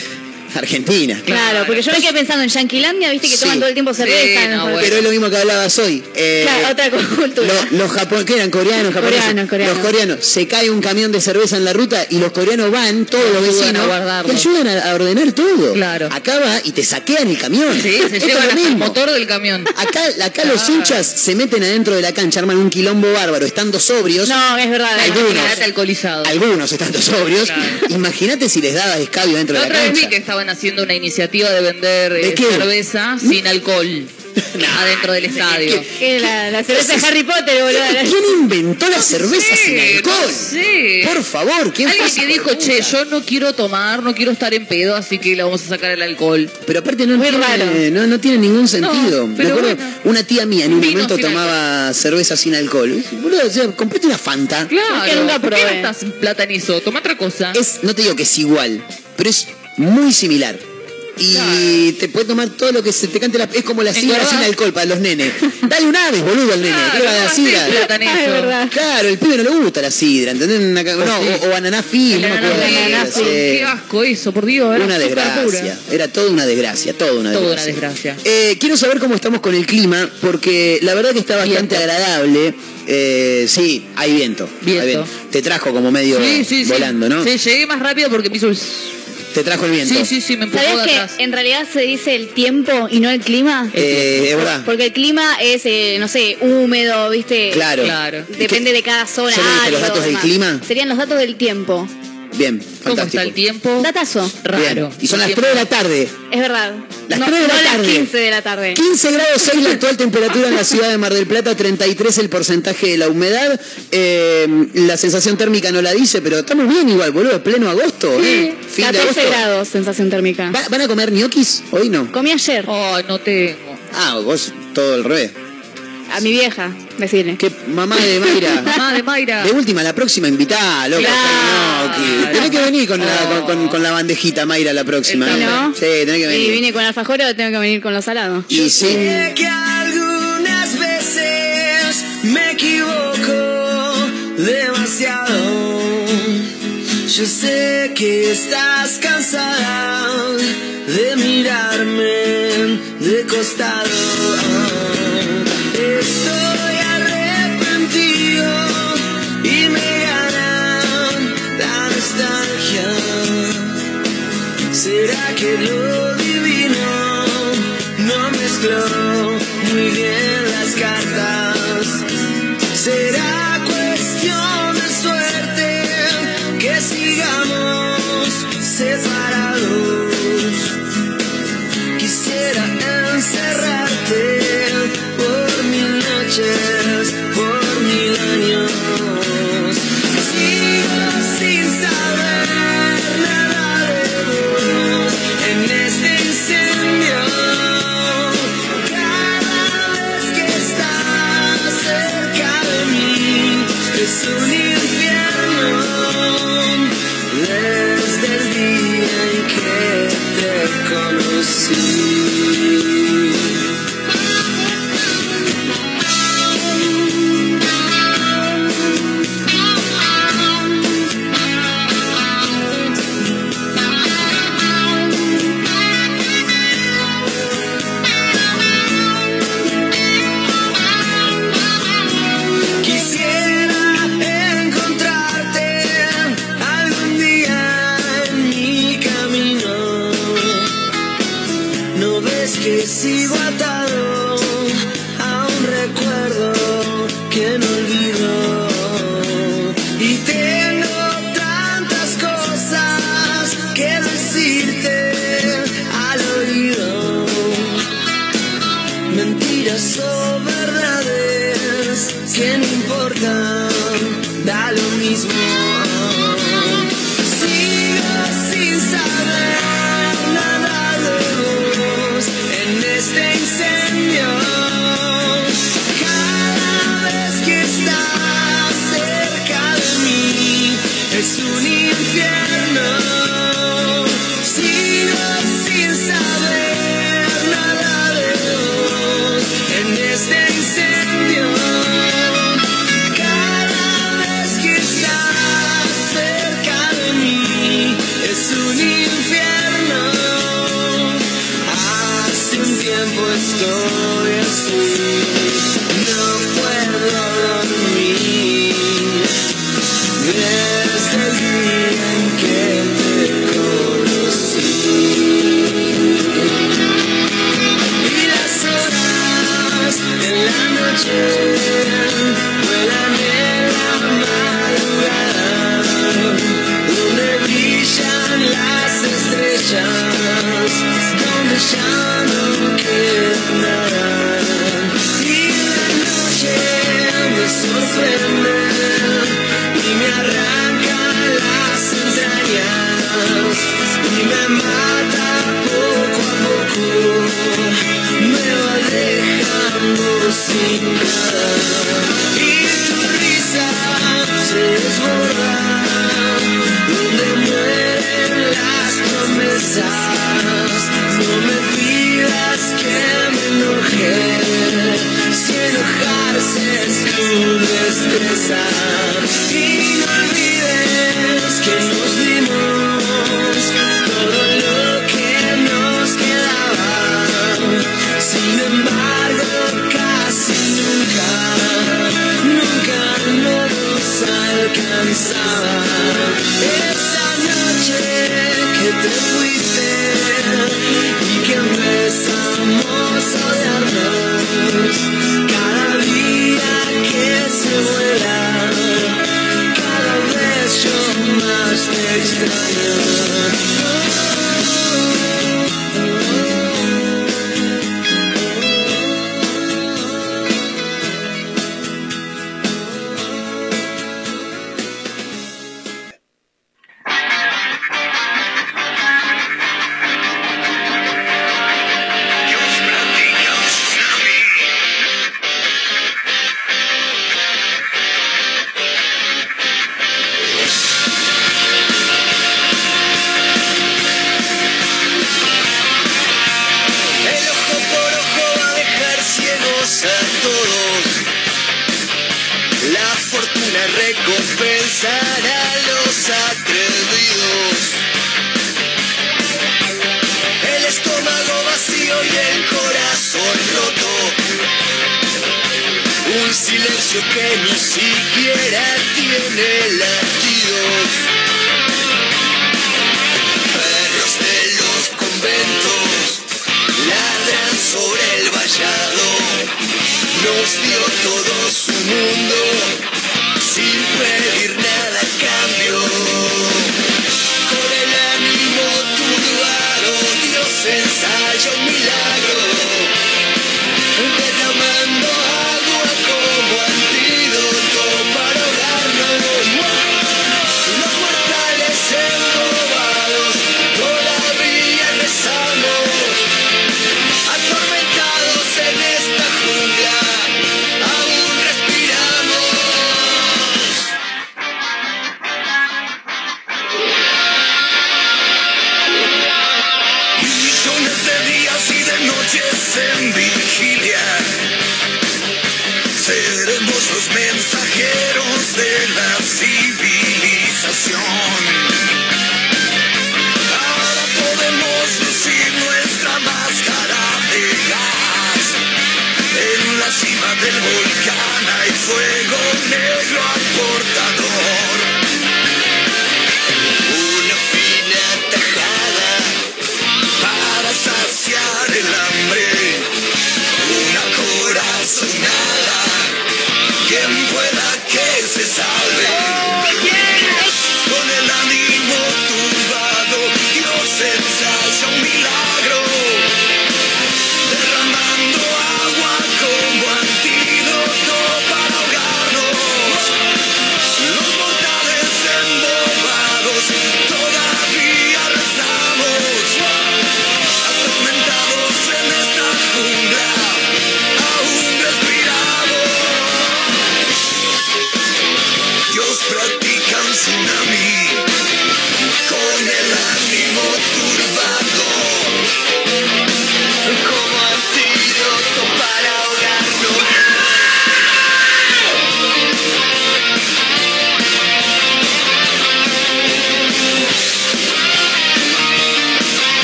Argentina. Claro, porque yo me quedé pensando en Yanquilandia, viste que Sí. toman todo el tiempo cerveza. Sí, en- no, bueno. Pero es lo mismo que hablabas hoy. Eh, Claro, otra cultura. Lo- los japoneses, que eran coreanos, japoneses. Coreanos, coreanos. Los coreanos, se cae un camión de cerveza en la ruta y los coreanos van, todos los Ayudan vecinos, a y ayudan a, a ordenar todo. Claro. Acá va y te saquean el camión. sí, se Esto es llevan lo hasta el mismo. motor del camión. Acá, acá los hinchas se meten adentro de la cancha, arman un quilombo bárbaro, estando sobrios. No, es verdad. Algunos. Alcoholizado. Algunos estando sobrios. Claro. Imagínate si les dabas escabio dentro La de la otra vez vi cancha. que estaban haciendo una iniciativa de vender eh, [LAUGHS] ¿De qué? cerveza sin alcohol adentro del estadio. Que la, la cerveza de Harry Potter, boludo. ¿Quién inventó la cerveza sin sé, alcohol? no sé. Por favor, ¿quién fue Alguien que dijo, che, yo no quiero tomar, no quiero estar en pedo, así que le vamos a sacar el alcohol. Pero aparte no Muy tiene, raro. no, no tiene ningún sentido. Me pero acuerdo, bueno. una tía mía en un Vino momento tomaba cerveza sin alcohol. Y dije, Boludo, o sea, comprate una Fanta. Claro, nunca ¿por qué probé. gastas plata en eso? Toma otra cosa. Es, no te digo que es igual, pero es muy similar. Y te puede tomar todo lo que se te cante la... Es como la sidra sin alcohol para los nenes. Dale un aves, boludo, al nene. Claro, ¿Qué le va a dar no sidra? Ah, es. Claro, el pibe no le gusta la sidra, ¿entendés? Una no, o, o ananá fil, no me acuerdo. ananá, qué sí. asco eso, por Dios. Era Una desgracia. pura. Era toda una desgracia, toda una Toda una desgracia. desgracia. Eh, quiero saber cómo estamos con el clima, porque la verdad que está bastante Viento. agradable. Eh, sí, hay viento. Viento. hay viento. Te trajo como medio Sí, sí, sí. volando, ¿no? Sí, llegué más rápido porque me hizo... Te trajo el viento. Sí, sí, sí, me empujó de ¿Sabías atrás. que en realidad se dice el tiempo y no el clima? Eh, es verdad. Porque el clima es, eh, no sé, húmedo, ¿viste? Claro. Claro. Depende de cada zona. ¿Yo le dije los datos del demás. clima? Serían los datos del tiempo. Bien, ¿Cómo fantástico. está el tiempo? Datazo. Bien. Raro. Y son las Tiempo- 3 de la tarde. Es verdad. Las no, tres de la no las tarde. 15 de la tarde. 15 grados 6 la actual temperatura en la ciudad de Mar del Plata, 33 el porcentaje de la humedad. Eh, la sensación térmica no la dice, pero estamos bien igual, boludo, pleno agosto. ¿eh? Fin de 14 agosto. grados, sensación térmica. ¿Va- ¿Van a comer ñoquis? Hoy no. Comí ayer Ay, no tengo. Ah, vos todo al revés. a mi vieja, decirle. ¿Qué mamá de Mayra? [LAUGHS] Mamá de Mayra. De última, la próxima invitá, loco. Claro. ñoquis. Tenés que venir con la, con, con- con la bandejita, Mayra, la próxima. ¿Y ¿eh? no? Sí, tenés que Y venir. vine con alfajor o tengo que venir con lo salado. Y sí. Sé que algunas veces me equivoco demasiado. Yo sé que estás cansada de mirarme de costado. Lo divino no mezcló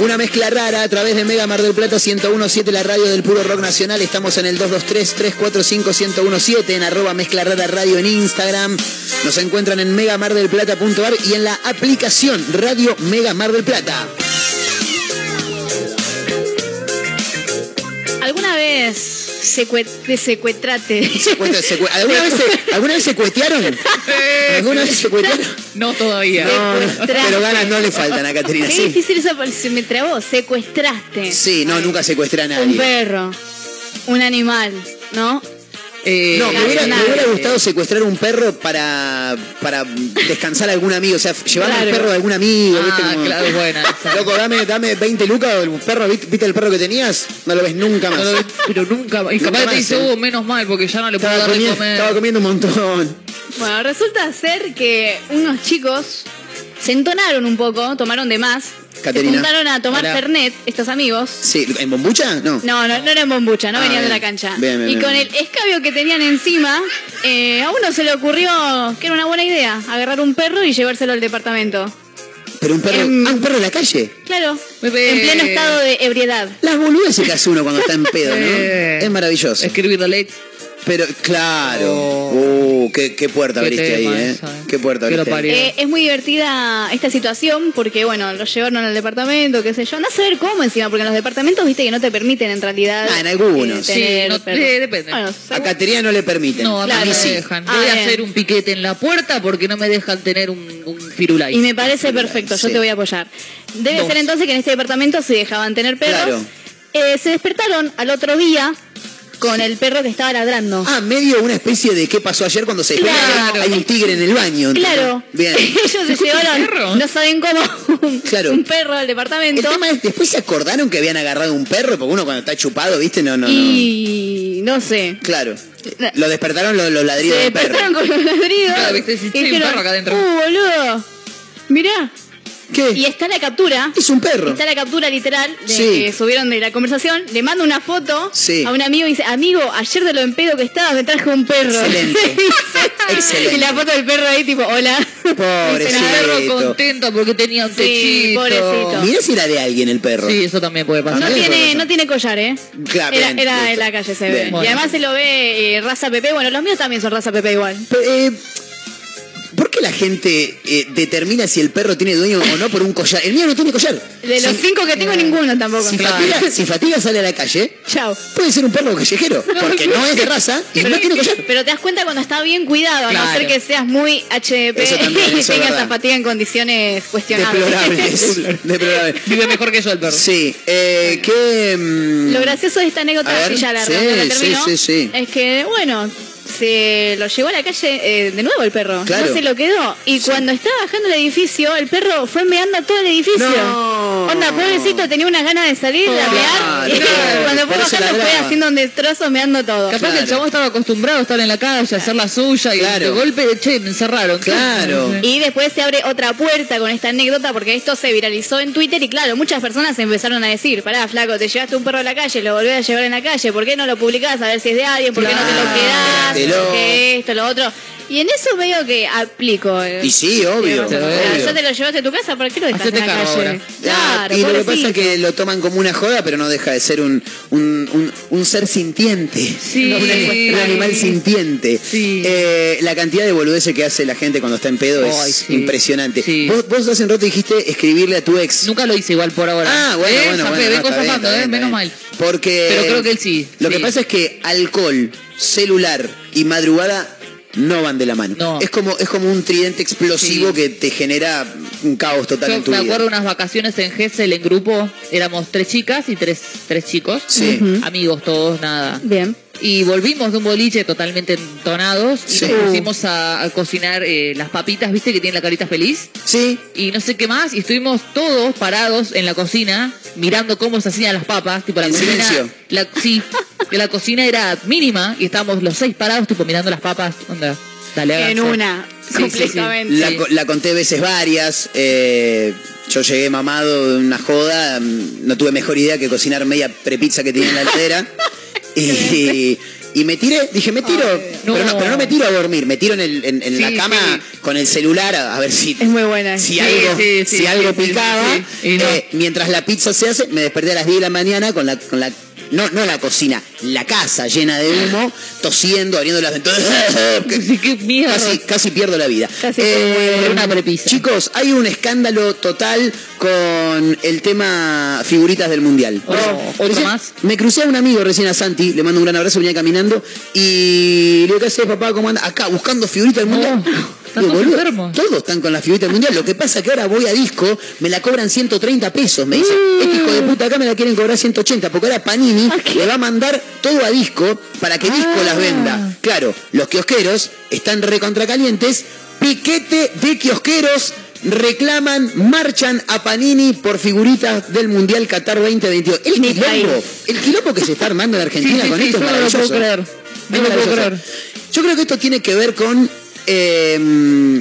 Una mezcla rara a través de Mega Mar del Plata 1017, la radio del puro rock nacional. Estamos en el 223-345-1017, en arroba mezcla rara radio en Instagram. Nos encuentran en megamardelplata.ar y en la aplicación Radio Mega Mar del Plata. ¿Alguna vez secue te secuestrate? ¿Alguna, vez se ¿Alguna vez secuestraron? [LAUGHS] ¿Alguna vez secuestraron? No todavía. Pero ganas no le faltan a Caterina, Qué sí. difícil esa se me trabó. Secuestraste. Sí, no, nunca secuestré a Un nadie. perro. Un animal, ¿no? Eh, No, me hubiera, me Nadie. hubiera gustado secuestrar un perro para, para descansar a algún amigo. O sea, llevarme Claro. al perro de algún amigo. Ah, ¿viste? Como, claro, es buena. [LAUGHS] Loco, dame, dame 20 lucas. El perro, ¿viste, el perro que tenías? No lo ves nunca más. No lo ves, pero nunca. Y Nunca capaz más, te dice. "Oh, menos mal, porque ya no le puedo estaba, de comiendo, comer. estaba comiendo un montón. Bueno, resulta ser que unos chicos se entonaron un poco, tomaron de más. Caterina. Se juntaron a tomar Pará. Fernet, estos amigos. Sí, ¿en bombucha? No. No, no, no eran bombucha, no Ah, venían de la cancha. Bien, bien, y bien, con bien. el escabio que tenían encima, eh, a uno se le ocurrió que era una buena idea, agarrar un perro y llevárselo al departamento. Pero un perro. Em, ah, un perro de la calle. Claro, Bebé. en pleno estado de ebriedad. Las boludeces que hace uno cuando está en [LAUGHS] pedo, ¿no? Eh. Es maravilloso. Escribir la ley. Pero, claro. Uh, qué, qué puerta Qué abriste ahí, ¿eh? eh. Qué puerta abriste ahí. Eh, es muy divertida esta situación porque, bueno, lo llevaron al departamento, qué sé yo. No sé ver cómo encima, porque en los departamentos, viste, que no te permiten en realidad. Ah, en algunos. eh, tener Sí, no- eh, depende. Bueno, A Caterina no le permiten. No, a mí Claro. no sí. me dejan. Ah, Voy a hacer un piquete en la puerta porque no me dejan tener un, un firulais. Y me parece perfecto, yo te voy a apoyar. Debe Dos. ser entonces que en este departamento se dejaban tener perros. Claro. Eh, se despertaron al otro día con el perro que estaba ladrando. Ah, medio una especie de qué pasó ayer cuando se. Claro. Hay un tigre en el baño. Claro. Bien. [LAUGHS] Ellos se llevaron, perro? no saben cómo, [LAUGHS] un, Claro. un perro al El departamento. tema es, después se acordaron que habían agarrado un perro, porque uno cuando está chupado, ¿viste? No, no, no. y no sé. Claro. Lo despertaron los, los ladridos Se del perro. despertaron con los ladridos. Claro, viste, si y un perro acá adentro. Uh, boludo. Mirá. ¿Qué? Y está la captura. Es un perro. Está la captura literal de Sí. que subieron de la conversación. Le mando una foto Sí. a un amigo y dice, amigo, ayer de lo en pedo que estaba me traje un perro. Excelente. [LAUGHS] Excelente. Y la foto del perro ahí tipo, hola. Pobrecito. El perro contento porque tenía un Sí, techito. pobrecito. Mirá si era de alguien el perro. Sí, eso también puede pasar. No tiene, puede no tiene collar, ¿eh? Claro, era era en la calle se ve. Bien. Y Bueno. además se lo ve eh, raza Pepe. Bueno, los míos también son raza Pepe igual. Pe- eh, ¿Por qué la gente eh, determina si el perro tiene dueño o no por un collar? El mío no tiene collar. De los Si- cinco que tengo, ninguno tampoco. Si fatiga, si Fatiga sale a la calle, Chao. puede ser un perro callejero, [LAUGHS] porque no es de raza y no tiene collar. Pero te das cuenta cuando está bien cuidado, a no ser que seas muy HDP Eso también, y tengas zapatilla en condiciones cuestionables. Deplorables. [LAUGHS] [LAUGHS] Deplorables. Vive mejor que yo el perro. Sí, eh, ¿qué, mm, Lo gracioso de esta anécdota, ver, así ya la, sí, la sí, termino, sí, sí. es que, bueno, se lo llevó a la calle eh, de nuevo el perro. Claro. No se lo quedó. Y cuando estaba bajando el edificio, el perro fue meando a todo el edificio. No. Onda, pobrecito, tenía unas ganas de salir, de Claro, mear. Y claro, [LAUGHS] cuando fue bajando fue haciendo un destrozo, meando todo. Capaz que el chabón estaba acostumbrado a estar en la calle, a hacer la suya y Claro. de golpe, che, me encerraron. Claro. Y después se abre otra puerta con esta anécdota porque esto se viralizó en Twitter y claro, muchas personas empezaron a decir, pará, flaco, te llevaste un perro a la calle, lo volvés a llevar en la calle, ¿por qué no lo publicás a ver si es de alguien? ¿Por qué no te lo quedás? Quédatelo. ¿Por qué esto, lo otro? Y en eso veo que aplico. eh. Y sí, obvio. Obvio. Ya te lo llevaste a tu casa, ¿por qué lo dejaste Hacete en la cargo calle? ahora. Ah, Claro, y lo que pasa pobrecito. es que lo toman como una joda, pero no deja de ser un, un, un- un ser sintiente. Sí. [LAUGHS] Un, anima- un animal sintiente. Sí. Eh, la cantidad de boludeces que hace la gente cuando está en pedo es sí. impresionante. Sí. Vos, vos hace un rato dijiste escribirle a tu ex. Nunca lo hice igual por ahora. Ah, bueno, ¿Eh? bueno, Zafé, bueno. vengo no, está bien, zafando, está ¿eh? bien, Menos está mal. bien. Porque. Pero creo que él sí, Lo que sí. pasa es que alcohol, celular y madrugada no van de la mano. No. Es como, es como un tridente explosivo Sí. que te genera un caos total Yo en tu me vida. acuerdo unas vacaciones en Gessel en grupo, éramos tres chicas y tres, tres chicos, Sí. Amigos todos, nada. Bien. Y volvimos de un boliche totalmente entonados y Sí. nos pusimos a, a cocinar eh, las papitas, ¿viste? Que tienen la carita feliz. Sí. Y no sé qué más, y estuvimos todos parados en la cocina mirando cómo se hacían las papas, tipo la En cocina. silencio. La, sí, que la cocina era mínima y estábamos los seis parados, tipo mirando las papas. Onda, dale, En una, Sí, sí, sí. completamente. La, Sí. co- la conté veces varias. eh, yo llegué mamado de una joda. mm, No tuve mejor idea que cocinar media prepizza que tenía en la heladera. [LAUGHS] y, y me tiré. Dije, me tiro. no. Pero, no, pero no me tiro a dormir. Me tiro en, el- en- en Sí, la cama sí. con el celular a, a ver si. Es muy buena. Si Sí, algo, si algo picaba, no. eh, mientras la pizza se hace, me desperté a las 10 de la mañana con la, con la no, no la cocina, la casa llena de humo, tosiendo, abriendo las ventanas. [LAUGHS] Sí, qué mierda. Casi, casi pierdo la vida. Casi Eh, una prepisa. Chicos, hay un escándalo total con el tema figuritas del Mundial. Oh, ¿otro Recién- más? Me crucé a un amigo recién a Santi, le mando un gran abrazo, venía caminando y le digo, ¿qué haces papá? ¿Cómo anda? Acá, buscando figuritas del Mundial. [LAUGHS] están todos "Boludo, enfermos". todos están con las figuritas del Mundial. Lo que pasa es que ahora voy a disco, me la cobran 130 pesos. Me dice, Mm. este hijo de puta acá me la quieren cobrar 180, porque ahora Panini le va a mandar todo a disco para que disco Ah. las venda. Claro, los kiosqueros están recontracalientes, piquete de kiosqueros reclaman, marchan a Panini por figuritas del Mundial Qatar 2022. El quilombo, el quilombo que se está armando en Argentina Sí, sí, con sí, esto es yo no lo maravilloso. puedo creer. Es No lo puedo creer. Yo creo que esto tiene que ver con eh,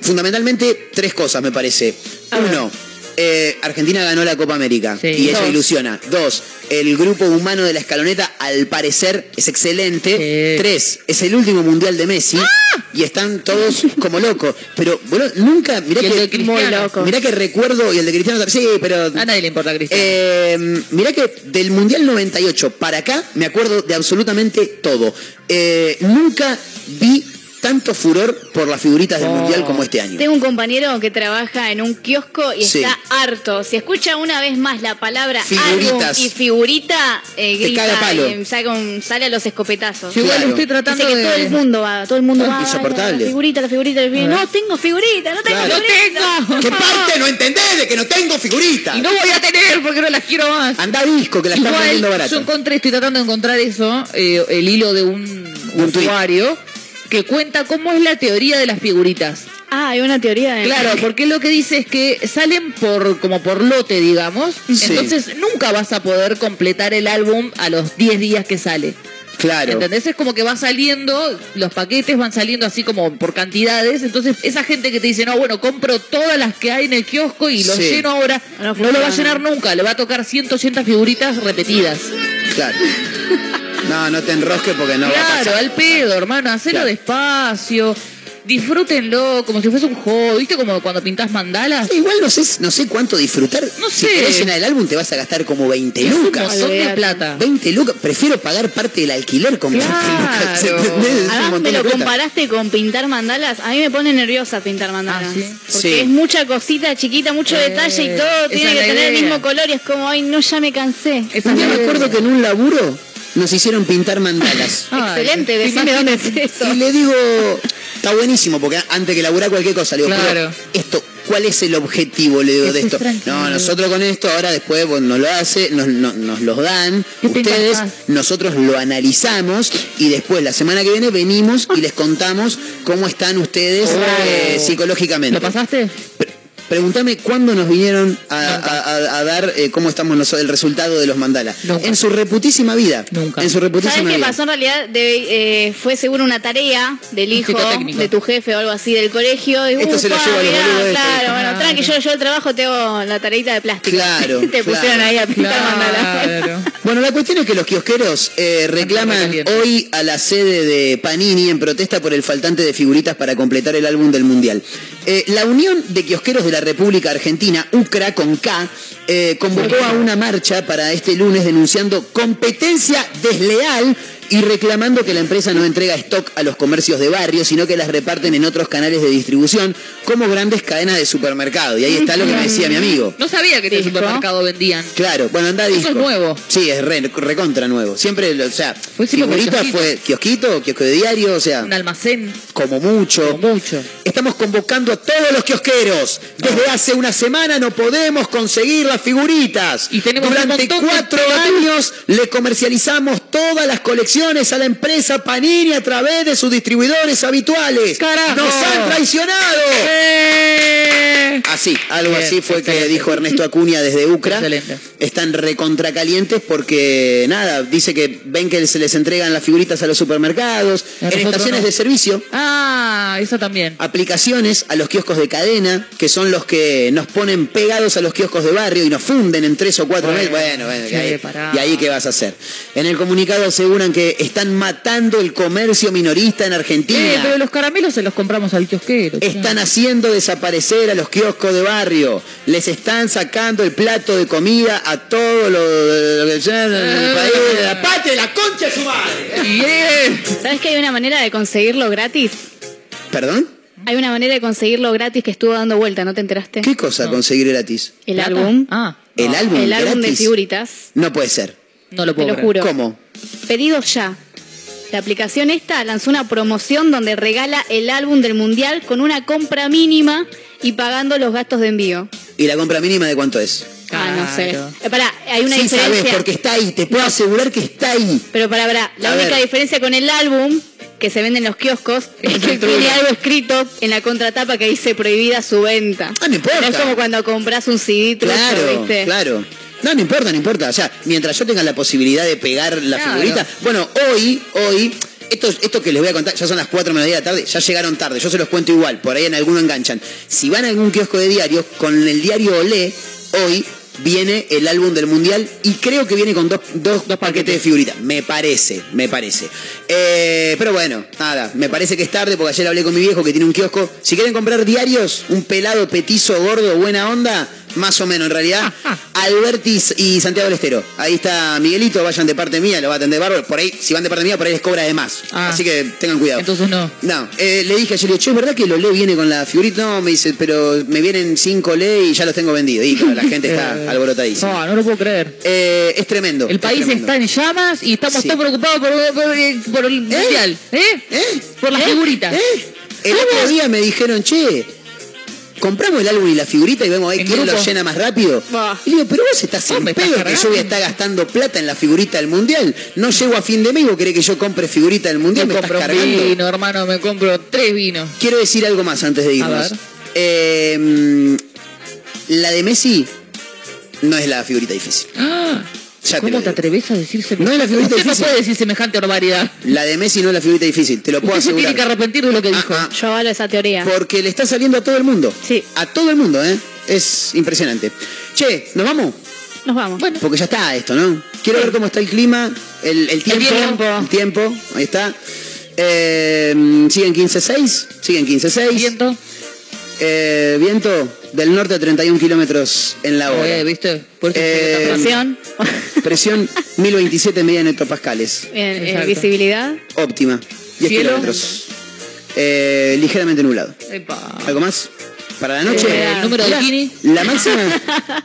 fundamentalmente tres cosas, me parece. Uno, eh, Argentina ganó la Copa América Sí. y eso Dos. ilusiona. Dos, el grupo humano de la escaloneta al parecer es excelente. Tres, es el último mundial de Messi ¡Ah! y están todos como locos. Pero, boludo, nunca, mirá Y el que, de Cristiano. Muy loco. mirá que recuerdo, y el de Cristiano también, sí, pero... A nadie le importa Cristiano. Eh, mirá que del Mundial 98 para acá me acuerdo de absolutamente todo. Eh, nunca vi tanto furor por las figuritas del Oh. Mundial como este año. Tengo un compañero que trabaja en un kiosco y Sí. está harto. Si escucha una vez más la palabra Figuritas. y figurita, eh, grita caga palo. y saca un- sale a los escopetazos. Igual Claro. estoy tratando Dice que de... todo el mundo va, todo el mundo Ah, va. insoportable. La figurita, la figurita, la figurita. No tengo figurita, no tengo Claro. figurita. ¿Qué parte no entendés de que no tengo figuritas? Y no voy a tener porque no las quiero más. Anda a disco que la están vendiendo barato. yo encontré, estoy tratando de encontrar eso, eh, el hilo de un, Un tuit. Que cuenta cómo es la teoría de las figuritas. Ah, hay una teoría de. Claro, porque lo que dice es que salen por como por lote, digamos. Sí. Entonces nunca vas a poder completar el álbum a los 10 días que sale. Claro. ¿Entendés? Es como que va saliendo, los paquetes van saliendo así como por cantidades. Entonces, esa gente que te dice, no, bueno, compro todas las que hay en el kiosco y los Sí. lleno ahora, No lo va a llenar nunca. Le va a tocar 180 figuritas repetidas. Claro. [LAUGHS] No, no te enrosques porque no va a claro, pasar. al pedo, hermano. Hacelo Claro. despacio. Disfrútenlo como si fuese un juego. ¿Viste como cuando pintás mandalas? Sí, Igual no sé, no sé cuánto disfrutar. No Si sé. querés llenar el álbum te vas a gastar como 20 Es un lucas. montón de plata. 20 lucas. Prefiero pagar parte del alquiler con 20 lucas. Claro. [LAUGHS] ¿entendés? Es un Además, me lo comparaste con pintar mandalas. A mí me pone nerviosa pintar mandalas. Ah, ¿sí? Porque Sí. es mucha cosita chiquita, mucho Eh, detalle y todo tiene que tener el idea. mismo color. Y es como, ay, no, ya me cansé. Un la me acuerdo que en un laburo nos hicieron pintar mandalas. [LAUGHS] Ay, Excelente, decime dónde es eso. Y le digo, está buenísimo, porque antes que laburar cualquier cosa, le digo, Claro. pero esto, ¿cuál es el objetivo, le digo, de esto? tranquilo. No, nosotros con esto, ahora después bueno, nos lo hace, nos, no- nos los dan, ¿Qué te ustedes, nosotros lo analizamos y después la semana que viene venimos y les contamos cómo están ustedes eh, psicológicamente. ¿Lo pasaste? Pregúntame cuándo nos vinieron a, a- a- a dar eh, cómo estamos nosotros, el resultado de los mandalas. Nunca. En su reputísima vida. Nunca. En su reputísima ¿Sabes qué vida. pasó en realidad? De- eh, fue seguro una tarea del hijo de tu jefe o algo así del colegio. Y, Esto se lo llevo a los boludos. Claro, bueno, Claro. tranqui, yo, yo el trabajo te hago la tareita de plástico. Claro, [LAUGHS] te claro. pusieron ahí a pintar mandalas. Claro. [LAUGHS] Bueno, la cuestión es que los kiosqueros eh, reclaman hoy a la sede de Panini en protesta por el faltante de figuritas para completar el álbum del Mundial. Eh, la Unión de Kiosqueros de la República Argentina, UCRA con K, eh, convocó a una marcha para este lunes denunciando competencia desleal y reclamando que la empresa no entrega stock a los comercios de barrio, sino que las reparten en otros canales de distribución como grandes cadenas de supermercado. Y ahí está lo que me decía mi amigo. No sabía que en el supermercado vendían. Claro, bueno, anda Eso disco. es nuevo. Sí, es re, recontra nuevo. Siempre, o sea, Fue figurita kiosquito. fue kiosquito, kiosco de diario, o sea, Un almacén. como mucho. Como mucho. Estamos convocando a todos los kiosqueros. Desde hace una semana no podemos conseguir las figuritas. Y tenemos Durante cuatro años le comercializamos todas las colecciones a la empresa Panini a través de sus distribuidores habituales. ¡Carajo! ¡Nos han traicionado! ¡Eh! Así, algo Bien, así fue que dijo Ernesto Acuña desde Ucra. Excelente. Están recontracalientes porque, nada, dice que ven que se les entregan las figuritas a los supermercados, A en estaciones no. de servicio, Ah, eso también. aplicaciones a los kioscos de cadena, que son los que nos ponen pegados a los kioscos de barrio y nos funden en tres o cuatro Bueno, meses. Bueno, bueno, sí, ahí, y ahí qué vas a hacer. En el comunicado aseguran que están matando el comercio minorista en Argentina. Eh, pero los caramelos se los compramos al kiosquero. Están haciendo desaparecer a los kioscos de barrio. Les están sacando el plato de comida a todo lo, lo que sea en el país. La patria, la concha de su madre. Bien. ¿Sabes que hay una manera de conseguirlo gratis? ¿Perdón? Hay una manera de conseguirlo gratis que estuvo dando vuelta, ¿no te enteraste? ¿Qué cosa conseguir gratis? El ¿Plata? álbum. Ah, ¿El álbum El álbum de figuritas. No puede ser. No lo Te puedo lo creer. juro. ¿Cómo? Pedidos ya. La aplicación esta lanzó una promoción donde regala el álbum del mundial con una compra mínima y pagando los gastos de envío. ¿Y la compra mínima de cuánto es? Ah, no sé. Claro. Eh, pará, hay una sí diferencia. sabes, porque está ahí. Te puedo asegurar que está ahí. Pero para, para, la A única ver. diferencia con el álbum que se vende en los kioscos es que tiene algo escrito en la contratapa que dice prohibida su venta. Ah, no importa. No es como cuando compras un CD trucho, Claro, ¿viste? claro. No, no importa, no importa. O sea, mientras yo tenga la posibilidad de pegar la Claro. figurita. Bueno, hoy, hoy, esto, esto que les voy a contar, ya son las 4 menos 10 de la tarde, ya llegaron tarde, yo se los cuento igual, por ahí en alguno enganchan. Si van a algún kiosco de diarios, con el diario Olé, hoy viene el álbum del mundial y creo que viene con dos, dos, dos paquetes de figuritas. Me parece, me parece. Eh, pero bueno, nada, me parece que es tarde porque ayer hablé con mi viejo que tiene un kiosco. Si quieren comprar diarios, un pelado, petizo, gordo, buena onda, más o menos en realidad, [LAUGHS] Albertis y Santiago del Estero. Ahí está Miguelito, vayan de parte mía, lo va a atender bárbaro. Por ahí, si van de parte mía, por ahí les cobra de más. Ah. Así que tengan cuidado. Entonces no. No, eh, le dije ayer, le che, ¿es verdad que lo lee viene con la figurita? No, me dice, pero me vienen cinco le y ya los tengo vendidos. Y claro, la gente está Eh, [LAUGHS] alborotadísima. No, no lo puedo creer. Eh, es tremendo. El es país tremendo. está en llamas y estamos Sí. todos preocupados por, por- por el mundial. ¿Eh? ¿Eh? Por las ¿Eh? figuritas. ¿Eh? El otro día me dijeron, che, compramos el álbum y la figurita y vemos ahí En quién grupo. lo llena más rápido. Bah. Y digo, pero vos estás en estás pedo que yo voy a estar gastando plata en la figurita del mundial. No llego a fin de mes y vos querés que yo compre figurita del mundial, Me me estás compro cargando. vino, hermano, me compro tres vinos. Quiero decir algo más antes de irnos. ver. Eh, mm, la de Messi no es la figurita difícil. Ah, Ya te ¿Cómo lo te atreves a decir semejante? No es la figurita Usted [LAUGHS] no difícil. puede decir semejante barbaridad. La de Messi no es la figurita difícil, te lo puedo Usted se asegurar. tiene que arrepentir de lo que dijo. Ah. Yo avalo esa teoría. Porque le está saliendo a todo el mundo. Sí. A todo el mundo, ¿eh? Es impresionante. Che, ¿nos vamos? Nos vamos. Bueno. Porque ya está esto, ¿no? Quiero ver cómo está el clima, el, el tiempo. tiempo. El tiempo, ahí está. Eh, siguen 15.6, siguen 15.6. Viento. Eh, viento del norte a 31 kilómetros en la hora. Eh, ¿Viste? Por eso Eh, [LAUGHS] Presión. Presión 1027 media en hectopascales. Bien, eh, visibilidad. Óptima. 10 Cielo. kilómetros. Eh, ligeramente nublado. Epa. ¿Algo más? Para la noche. Eh, el número de bikini. La máxima,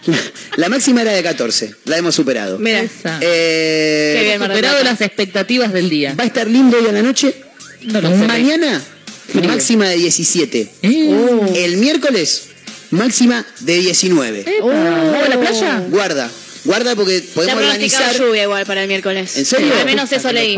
la, la máxima era de 14. La hemos superado. Mira. Eh, Qué bien, Superado las expectativas del día. Va a estar lindo hoy a la noche. No lo sé. Mañana, máxima de 17. Eh. El miércoles, máxima de 19. Epa. ¿Vamos a la playa? Guarda, guarda porque Está podemos pronosticado organizar. lluvia igual para el miércoles. ¿En serio? Al menos eso leí.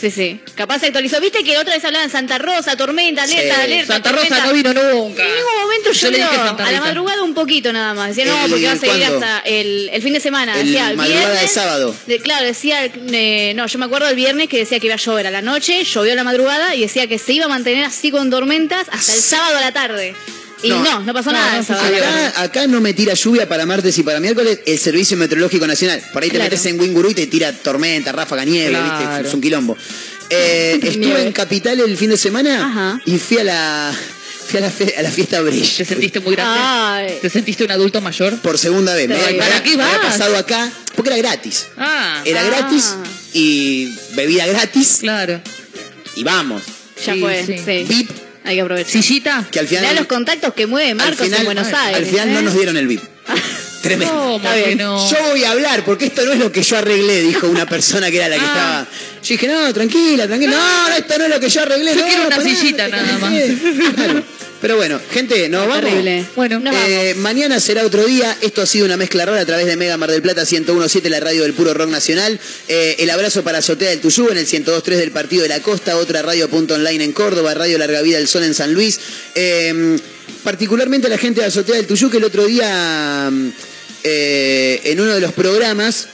Sí, sí. Capaz se actualizó. ¿Viste que otra vez hablaban Santa Rosa, tormenta, alerta, Sí. alerta? Santa Rosa tormenta? no vino nunca. En ningún momento Yo le llovió. dije Santa A la madrugada un poquito nada más. Decía, no, porque va a seguir ¿cuándo? hasta el, el fin de semana. El decía, madrugada viernes, de sábado. de- claro, decía, eh, no, yo me acuerdo el viernes que decía que iba a llover a la noche, llovió a la madrugada y decía que se iba a mantener así con tormentas hasta el sábado a la tarde. Y No. no, no, pasó No, nada no. Acá, acá no me tira lluvia para martes y para miércoles el Servicio Meteorológico Nacional. Por ahí te Claro. metes en Winguru y te tira tormenta, ráfaga, nieve, Claro. ¿viste? Es un quilombo. Eh, [LAUGHS] estuve Nieve. en Capital el fin de semana Ajá. y fui a la, [LAUGHS] fui a la, fe- a la fiesta ¿Te Bridge. sentiste muy grande? Ay. ¿Te sentiste un adulto mayor? Por segunda vez. Me ¿para me qué me había pasado acá porque era gratis. Ah, Era Ah. gratis y bebida gratis claro. y vamos. Ya Sí, fue, sí. sí. VIP, Hay que aprovechar. ¿Sillita? que al final, Mirá los contactos que mueve Marcos final, en Buenos Aires. al final ¿eh? no nos dieron el VIP. Tremendo. ¿Cómo Está que bien. no? Yo voy a hablar porque esto no es lo que yo arreglé, dijo una persona que era la que Ah. estaba. Yo dije, no, tranquila, tranquila. No, no, esto no es lo que yo arreglé. Yo no, quiero una pará, sillita nada más. Claro. [LAUGHS] Pero bueno, gente, nos vamos. Terrible. Bueno, Nos Eh, mañana será otro día. Esto ha sido una mezcla rara a través de Mega Mar del Plata 1017, la radio del puro rock nacional. Eh, el abrazo para Azotea del Tuyú en el 1023 del Partido de la Costa, otra radio punto online en Córdoba, Radio Larga Vida del Sol en San Luis. Eh, particularmente a la gente de Azotea del Tuyú que el otro día mm, eh, en uno de los programas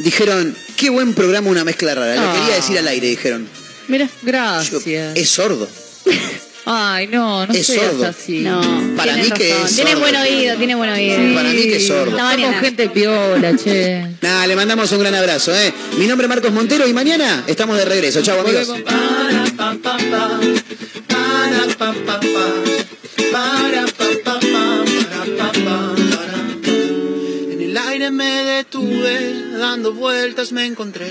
dijeron, qué buen programa una mezcla rara. Lo Ah. quería decir al aire, dijeron. Mira. Yo, Gracias. es sordo. [LAUGHS] Ay, no, no Es seas sordo. así. No. Para mí que es Tiene sordo. buen oído, tiene buen oído. Para mí que es sordo. Gente piola, che. Nada, le mandamos un gran abrazo. ¿eh? Mi nombre es Marcos Montero y mañana estamos de regreso. Chau, amigos. En el aire me detuve, dando vueltas me encontré.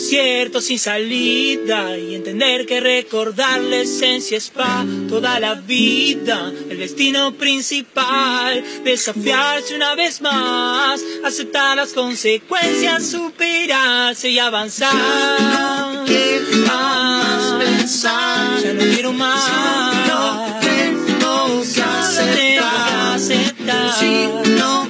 desierto sin salida y entender que recordar la esencia es pa toda la vida el destino principal desafiarse una vez más aceptar las consecuencias superarse y avanzar No quiero más pensar, ya no quiero más no tengo que aceptar. aceptar. Si no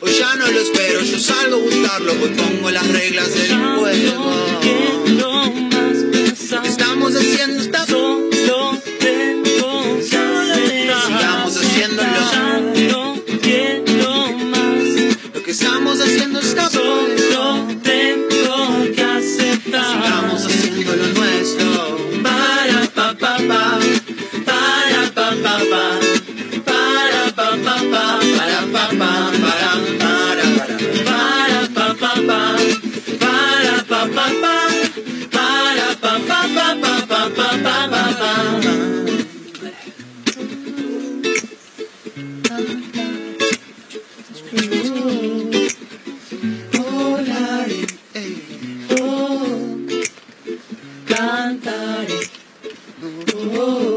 Hoy ya no lo espero, yo salgo a buscarlo, hoy pongo las reglas del juego. Lo que estamos haciendo está solo tengo Sigamos haciéndolo. Lo que estamos haciendo está solo tengo que aceptar. Sigamos haciendo lo nuestro. Para pa pa pa. Cantaré. Oh. oh, oh.